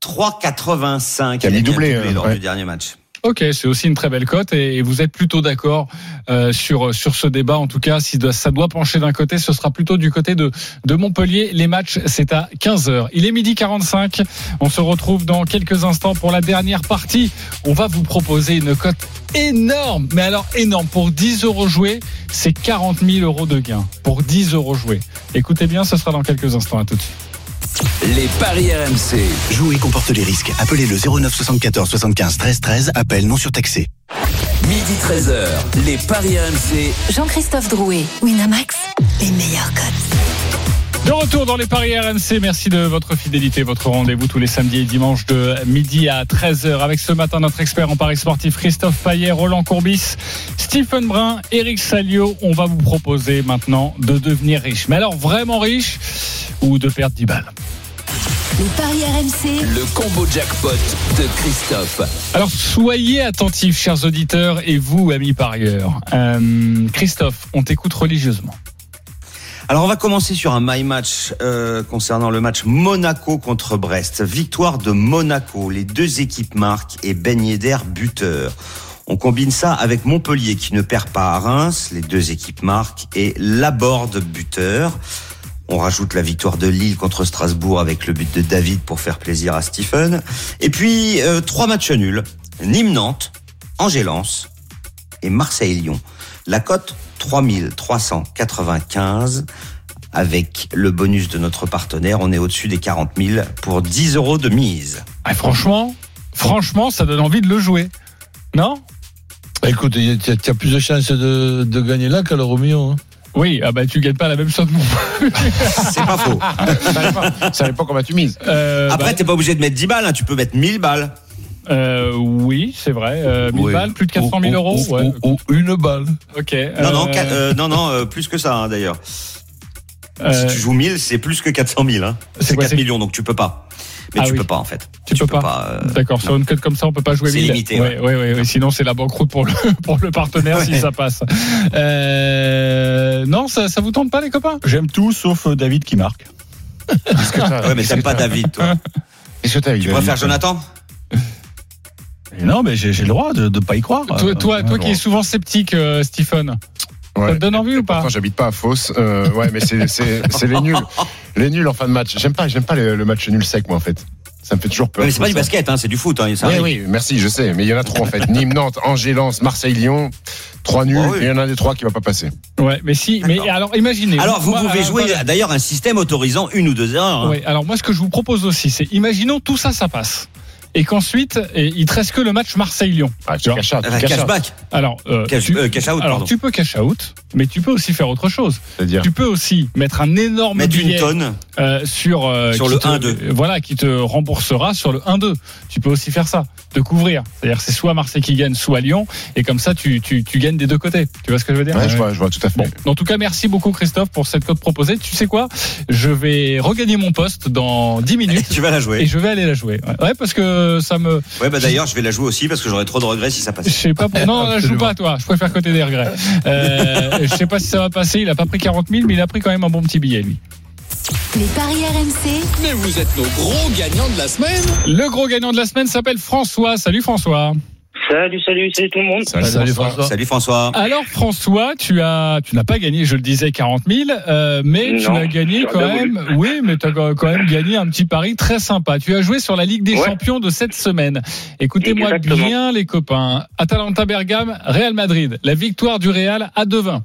E: 3,85.
C: Qui a
E: Il
C: mis
E: mis un
C: doublé, hein,
E: lors
C: ouais.
E: du dernier match.
A: Ok, c'est aussi une très belle cote et, vous êtes plutôt d'accord euh, sur sur ce débat. En tout cas, si ça doit pencher d'un côté, ce sera plutôt du côté de de Montpellier. Les matchs, c'est à 15 h Il est midi 45. On se retrouve dans quelques instants pour la dernière partie. On va vous proposer une cote énorme, mais alors énorme. Pour 10 euros joués, c'est 40 000 euros de gain. Pour 10 euros joués. Écoutez bien, ce sera dans quelques instants. À tout de suite.
G: Les paris RMC.
K: Jouer comporte les risques. Appelez le 09 74 75 13 13. Appel non surtaxé.
G: Midi 13h. Les paris RMC.
B: Jean-Christophe Drouet, Winamax, les meilleurs codes.
A: De retour dans les paris RMC, merci de votre fidélité, votre rendez-vous tous les samedis et dimanches de midi à 13h avec ce matin notre expert en paris sportif Christophe Payet, Roland Courbis, Stephen Brun, Eric Salio. On va vous proposer maintenant de devenir riche. Mais alors vraiment riche ou de perdre 10 balles?
B: Les paris RMC,
G: Le combo jackpot de Christophe.
A: Alors soyez attentifs chers auditeurs et vous amis parieurs. Euh, Christophe, on t'écoute religieusement.
E: Alors on va commencer sur un my match euh, concernant le match Monaco contre Brest. Victoire de Monaco, les deux équipes marquent et Ben Yedder buteur. On combine ça avec Montpellier qui ne perd pas à Reims, les deux équipes marquent et Laborde buteur. On rajoute la victoire de Lille contre Strasbourg avec le but de David pour faire plaisir à Stephen. Et puis euh, trois matchs nuls. Nîmes-Nantes, Angers-Lens et Marseille-Lyon. La cote 3395 avec le bonus de notre partenaire, on est au-dessus des 40 000 pour 10 euros de mise.
A: Ah, franchement, franchement, ça donne envie de le jouer. Non?
F: Bah, écoute, tu as, plus de chances de, de gagner là qu'à l'euro million. hein.
A: Oui, ah bah tu gagnes pas la même somme non plus. [laughs]
E: C'est pas faux. [laughs]
C: Ça dépend- Ça dépend tu mises.
A: Euh,
E: Après,
A: bah,
E: t'es pas obligé de mettre 10 balles, hein, tu peux mettre 1000 balles.
A: Euh, oui, c'est vrai. Euh, 1000
F: Oui.
A: balles, plus de 400 000
F: Ou-
A: euros.
F: ou-
A: ouais.
F: ou- ou une balle.
A: Ok.
E: Non, non,
A: euh,
E: euh, non, non, euh, plus que ça hein, d'ailleurs.
A: euh,
E: Si tu joues 1000, c'est plus que 400 000. Hein. C'est
A: quoi,
E: 4
A: c'est-
E: millions, donc tu peux pas. Mais
A: Ah
E: tu
A: oui.
E: peux pas en fait.
A: Tu peux pas.
E: euh,
A: D'accord, sur une cote comme ça, on peut pas jouer
E: C'est
A: 1000.
E: limité,
A: Ouais, ouais, ouais, ouais, Sinon, c'est la banqueroute pour le, [laughs] pour le partenaire si ça passe. Euh, non, ça, ça vous tente pas, les copains?
D: J'aime tout sauf David qui marque. [laughs]
C: Que
E: Ouais, mais t'aimes pas David, toi.
C: Que
E: Tu préfères Jonathan?
D: Non, mais j'ai le droit de ne pas y croire.
A: Toi,
D: Euh,
A: toi, qui es souvent sceptique, euh, Stephen, ça te donne envie ou pas?
C: Pourtant, j'habite pas à Fos. Euh, ouais, mais c'est les nuls, les nuls en fin de match. J'aime pas, j'aime pas le, le match nul sec, moi en fait. Ça me fait toujours peur.
E: Mais c'est pas du basket, hein, c'est du foot. Hein,
C: Oui,
E: arrive.
C: oui, merci, je sais, mais il y en a trop en fait. Nîmes, Nantes, Angers, Lens, Marseille, Lyon, trois nuls.
E: Oh, oui.
C: et il y en a un des trois qui va pas passer.
A: Ouais, mais si, mais alors imaginez.
E: Alors, vous
A: Moi,
E: pouvez
A: alors,
E: jouer d'ailleurs un système autorisant une ou deux heures. hein.
A: Ouais, alors moi, ce que je vous propose aussi, c'est imaginons tout ça, ça passe. Et qu'ensuite, il te reste que le match Marseille-Lyon.
C: Ah, tu caches out, out.
E: cashback.
A: Alors, euh,
E: Cash-
A: tu,
E: euh, cash out,
A: alors tu peux cash out, mais tu peux aussi faire autre chose.
C: C'est-à-dire.
A: Tu peux aussi mettre un énorme
E: Mettre une
A: billet
E: tonne.
A: euh, sur euh,
E: Sur le
A: te-
E: 1-2.
A: Voilà, qui te remboursera sur le 1-2. Tu peux aussi faire ça, te couvrir. C'est-à-dire c'est soit Marseille qui gagne, soit Lyon, et comme ça tu, tu, tu gagnes des deux côtés. Tu vois ce que je veux dire?
C: Ouais, je vois, je vois tout à fait.
A: Bon, en tout cas, merci beaucoup Christophe pour cette code proposée. Tu sais quoi? Je vais regagner mon poste dans 10 minutes.
E: Tu vas la
A: Et
E: jouer.
A: je vais aller la jouer. Ouais, Ouais, parce que ça me.
E: Ouais, bah d'ailleurs, je vais la jouer aussi parce que j'aurais trop de regrets si ça
A: Je
E: passait.
A: sais pas. Pour... Non, je [laughs] joue pas toi. Je préfère côté des regrets. Euh, je sais pas si ça va passer. Il a pas pris 40 000, mais il a pris quand même un bon petit billet, lui.
B: Les paris RMC,
G: Mais vous êtes nos gros gagnants de la semaine.
A: Le gros gagnant de la semaine s'appelle François. Salut François.
M: Salut, salut, salut tout le monde.
F: Salut, François.
E: Salut François.
A: Alors François, tu as, tu n'as pas gagné, je le disais, 40 000, euh, mais tu as gagné quand même. Oui, mais tu as quand même gagné un petit pari très sympa. Tu as joué sur la Ligue des
M: Ouais.
A: Champions de cette semaine. Écoutez-moi bien, les copains. Atalanta Bergame, Real Madrid. La victoire du Real à 2-20.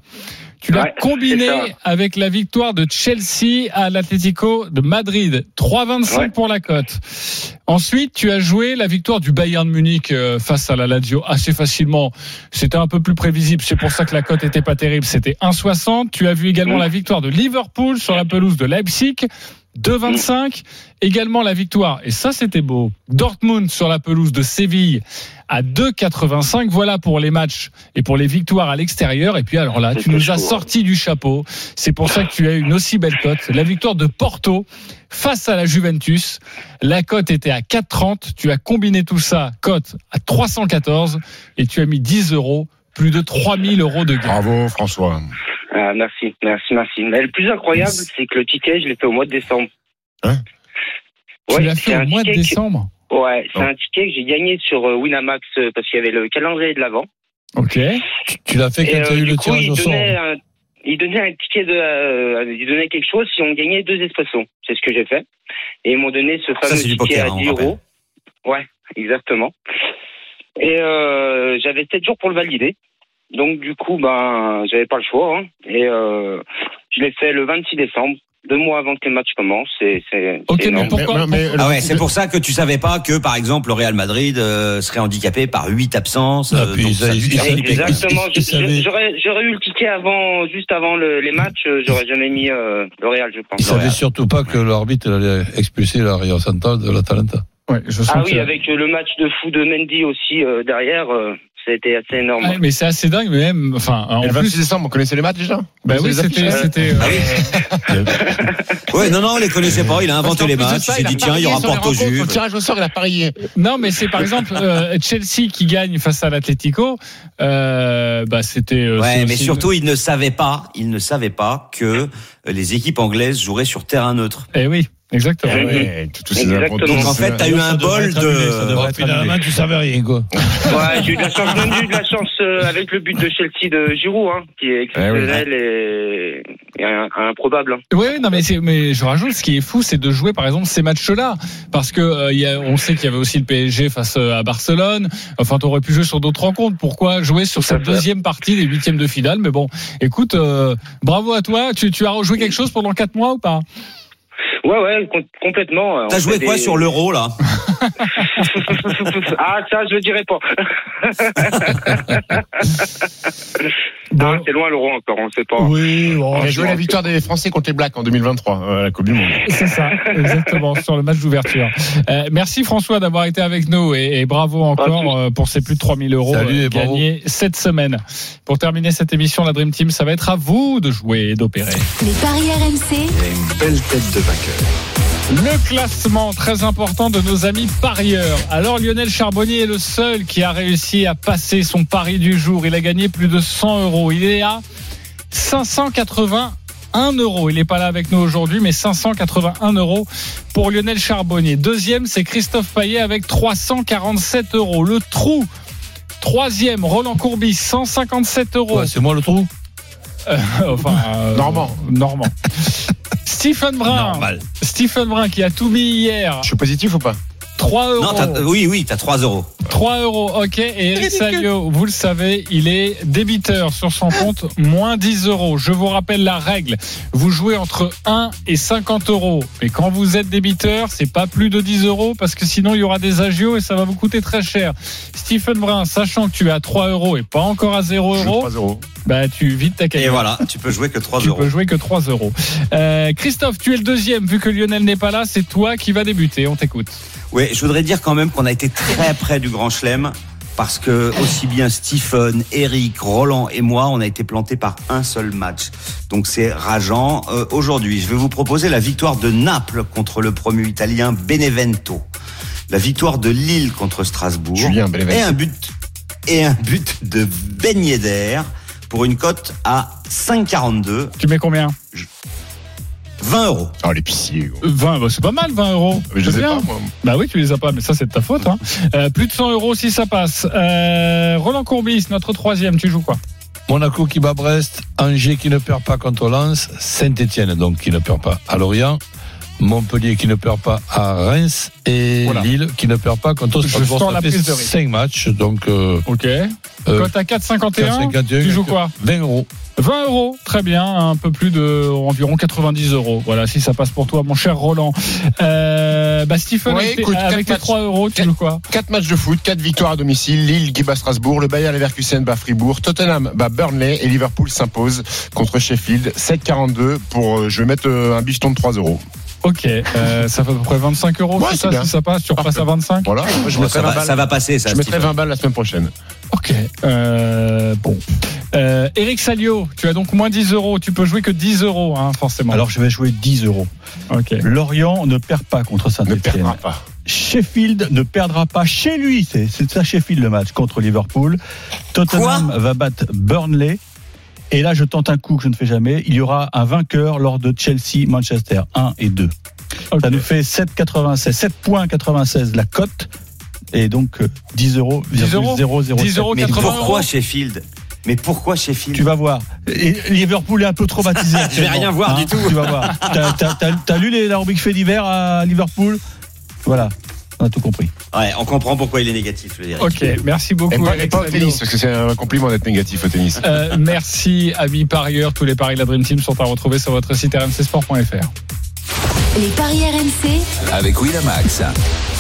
A: Tu l'as
M: Ouais,
A: combiné avec la victoire de Chelsea à l'Atlético de Madrid. 3,25
M: Ouais.
A: pour la cote. Ensuite, tu as joué la victoire du Bayern Munich euh, face à la Lazio assez facilement. C'était un peu plus prévisible. C'est pour ça que la cote était pas terrible. C'était 1,60. Tu as vu également
M: Mm.
A: la victoire de Liverpool sur la pelouse de Leipzig. 2,25. Également la victoire, et ça c'était beau, Dortmund sur la pelouse de Séville à 2,85. Voilà pour les matchs et pour les victoires à l'extérieur. Et puis alors là, tu nous as
M: hein.
A: sorti du chapeau. C'est pour ça que tu as une aussi belle cote. La victoire de Porto face à la Juventus. La cote était à 4,30. Tu as combiné tout ça, cote à 314, et tu as mis 10 euros, plus de 3000 euros de gain.
C: Bravo, François.
M: Ah, merci, merci, merci. Mais le plus incroyable, c'est que le ticket, je l'ai fait au mois de décembre.
C: Hein
A: tu
M: Ouais,
A: l'as
M: c'est
A: fait au
M: un
A: mois de
M: ticket que-
A: décembre.
M: Ouais, c'est
C: Oh.
M: un ticket que j'ai gagné sur euh, Winamax euh, parce qu'il y avait le calendrier de l'avant.
A: Ok.
F: Tu- Tu l'as fait quand tu as
M: euh,
F: eu
M: du
F: le
M: coup,
F: tirage au sort.
M: donnait, un, il donnait un ticket de, euh, il donnait quelque chose si on gagnait deux espressos. C'est ce que j'ai fait. Et ils m'ont donné ce fameux ticket
E: poker,
M: à
E: hein,
M: 10
E: on rappelle.
M: euros. Ouais, exactement. Et euh, j'avais 7 jours pour le valider. Donc du coup, ben, j'avais pas le choix. hein. Et euh, je l'ai fait le 26 décembre, deux mois avant que le match commence. C'est, c'est,
A: Ok,
M: c'est
A: mais
M: énorme.
A: pourquoi,
C: Mais- mais-
E: Ah ouais, c'est pour ça que tu savais pas que, par exemple, le Real Madrid euh, serait handicapé par 8 absences.
F: Ah,
E: euh, donc
F: ça,
M: Exactement. J'aurais, j'aurais eu le ticket avant, juste avant le- les matchs. euh, J'aurais jamais mis euh, le Real, je pense.
F: Ils savaient surtout pas que l'arbitre allait expulser la Rio Central de l'Atalanta.
A: Ouais, je sens
M: Ah
A: que-
M: oui, avec le match de fou de Mendy aussi euh, derrière, ça a été assez énorme.
A: Ouais, mais c'est assez dingue, mais même, enfin, en
C: le
A: plus,
C: 26 décembre, on connaissait les matchs déjà
A: bah oui, c'était, c'était.
E: Ah
A: euh, [laughs]
E: Ouais, non, non, on les connaissait pas. Il a inventé les
C: plus
E: matchs.
C: ça,
E: Il s'est
C: a
E: dit, tiens, il y aura Porto.
C: Au
E: Juve.
C: tirage au sort, il a parié.
A: Non, mais c'est par exemple euh, Chelsea qui gagne face à l'Atlético. Euh, bah c'était. euh,
E: Ouais, mais surtout, il ne savait pas, il ne savait pas que les équipes anglaies joueraient sur terrain neutre.
A: Eh oui, exactement.
C: Ouais, ces
M: Exactement.
E: Donc en fait, t'as eu un bol
D: ça
E: de.
D: devrait être annulé.
F: Finalement, tu savais rien, quoi.
M: Ouais, j'ai eu de la chance, même j'ai eu de la chance euh, avec le but de Chelsea de Giroud, hein, qui est exceptionnel et, et un- improbable. hein.
A: Oui, non, mais, c'est- mais je rajoute, ce qui est fou, c'est de jouer par exemple ces matchs-là, parce que euh, il y a, on sait qu'il y avait aussi le PSG face euh, à Barcelone. Enfin, tu aurais pu jouer sur d'autres rencontres. Pourquoi jouer sur cette deuxième partie des huitièmes de finale? Mais bon, écoute, euh, bravo à toi. Tu, tu as rejoué quelque chose pendant quatre mois ou pas?
M: Ouais, ouais, com- complètement. euh,
E: T'as joué quoi
M: des-
E: sur l'euro là? [laughs]
M: Ah, ça, je le dirai pas. [laughs] Ah, c'est loin l'euro encore, on sait pas.
A: Oui,
C: On a joué la victoire des Français contre les Blacks en 2023 euh, à la Coupe du Monde.
A: C'est ça, exactement, sur le match d'ouverture. Euh, merci François d'avoir été avec nous et, et bravo encore euh, pour ces plus de 3000 euros
F: Salut
A: euh, gagnés cette semaine. Pour terminer cette émission, la Dream Team, ça va être à vous de jouer et d'opérer.
B: Les paris RMC.
G: une belle tête de vainqueur.
A: Le classement très important de nos amis parieurs. Alors Lionel Charbonnier est le seul qui a réussi à passer son pari du jour. Il a gagné plus de 100 euros. Il est à 581 euros. Il n'est pas là avec nous aujourd'hui, mais 581 euros pour Lionel Charbonnier. Deuxième, c'est Christophe Payet avec 347 euros. Le trou. Troisième, Roland Courbis, 157 euros.
F: Ouais, c'est moi le trou.
A: Euh, enfin, euh,
C: Normand.
A: Normand. Stephen Brun.
F: Normal.
A: Stephen Brun qui a tout mis hier.
C: Je suis positif ou pas?
A: 3 euros.
E: Non, t'as- oui, oui, t'as 3 euros.
A: 3 euros, ok. Et Eric Salio, vous le savez, il est débiteur sur son compte, moins 10 euros. Je vous rappelle la règle. Vous jouez entre 1 et 50 euros. Mais quand vous êtes débiteur, c'est pas plus de 10 euros parce que sinon il y aura des agios et ça va vous coûter très cher. Stephen Brun, sachant que tu es à 3 euros et pas encore à 0
C: Je joue
A: euros,
C: 3 euros.
A: bah tu vides ta
E: Et
A: cagnotte.
E: voilà, tu peux jouer que 3
A: Tu
E: euros.
A: peux jouer que 3 euros. Euh, Christophe, tu es le deuxième. Vu que Lionel n'est pas là, c'est toi qui vas débuter. On t'écoute.
E: Oui, je voudrais dire quand même qu'on a été très près du Grand Chelem parce que aussi bien Stephen, Eric, Roland et moi, on a été plantés par un seul match. Donc c'est rageant. Euh, Aujourd'hui, je vais vous proposer la victoire de Naples contre le promu italien Benevento, la victoire de Lille contre Strasbourg.
C: Julien
E: et un but et un but de Ben Yedder pour une cote à 5,42,
A: Tu mets combien?
E: 20 euros.
C: Oh, l'épicier. gros.
A: 20, bah, c'est pas mal, 20 euros.
C: Mais je sais
A: bien.
C: pas, moi.
A: Bah oui, tu les as pas, mais ça, c'est de ta faute. Hein. Euh, plus de 100 euros si ça passe. Euh, Roland Courbis, notre troisième, tu joues quoi?
F: Monaco qui bat Brest, Angers qui ne perd pas contre Lens, Saint-Etienne donc qui ne perd pas à Lorient, Montpellier qui ne perd pas à Reims et
A: Voilà.
F: Lille qui ne perd pas contre
A: Je
F: Strasbourg. Ça
A: la
F: fait
A: prise de risque.
F: 5 matchs donc euh,
A: Ok.
F: euh,
A: à 4,51.
F: 4,51,
A: Tu joues quoi?
F: 20 euros.
A: 20 euros, très bien, un peu plus de environ 90 euros. Voilà, si ça passe pour toi, mon cher Roland. Euh, bah Stephen,
C: Ouais,
A: avec, tes-
C: écoute,
A: avec
C: quatre
A: tes
C: matchs.
A: 3 euros, tu joues quoi
C: 4 matchs de foot, 4 victoires à domicile, Lille qui bat Strasbourg, le Bayern Leverkusen bat Fribourg, Tottenham bat Burnley et Liverpool s'impose contre Sheffield 7,42 pour euh, je vais mettre euh, un bifton de 3 euros.
A: Ok, euh, ça fait à peu près 25 euros,
C: Ouais,
A: c'est ça,
C: bien.
A: si ça passe, tu repasses à 25
C: Voilà, Moi, je
E: ça,
C: 20
E: va,
C: balles.
E: ça va passer, ça.
C: Je mettrai
E: Stephen.
C: 20 balles la semaine prochaine.
A: Ok, euh, bon. Euh, Eric Salio, tu as donc moins 10 euros, tu peux jouer que 10 euros, hein, forcément.
D: Alors je vais jouer 10 euros.
A: ok.
D: Lorient ne perd pas contre
C: Ne
D: Saint-Etienne.
C: perdra pas.
D: Sheffield ne perdra pas chez lui. C'est c'est ça Sheffield le match contre Liverpool. Tottenham va battre Burnley. Et là, je tente un coup que je ne fais jamais. Il y aura un vainqueur lors de Chelsea-Manchester 1 et 2.
A: Ok.
D: Ça nous fait 7,96. 7,96 la cote. Et donc euh, 10 euros.
A: 10 euros
D: 007.
A: 10 euros,
E: Mais
A: 80
E: pourquoi Sheffield? Mais pourquoi Sheffield?
D: Tu vas voir. Et Liverpool est un peu traumatisé. [laughs]
E: Je vais rien voir du tout.
D: Tu vas voir. T'as lu les, la rubrique fait d'hiver à Liverpool? Voilà. On a tout compris.
E: Ouais, on comprend pourquoi il est négatif, le Eric.
A: Ok, merci beaucoup.
C: Et pas, et pas au tennis, parce que c'est un compliment d'être négatif au tennis.
A: Euh, merci, amis parieurs. Tous les paris de la Dream Team sont à retrouver sur votre site rmcsport.fr.
B: Les paris RMC.
G: Avec Winamax.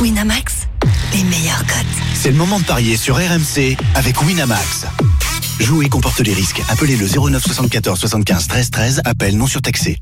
B: Winamax, les meilleurs cotes.
K: C'est le moment de parier sur RMC avec Winamax. Jouer comporte les risques. Appelez le 09 74 75 13 13. Appel non surtaxé.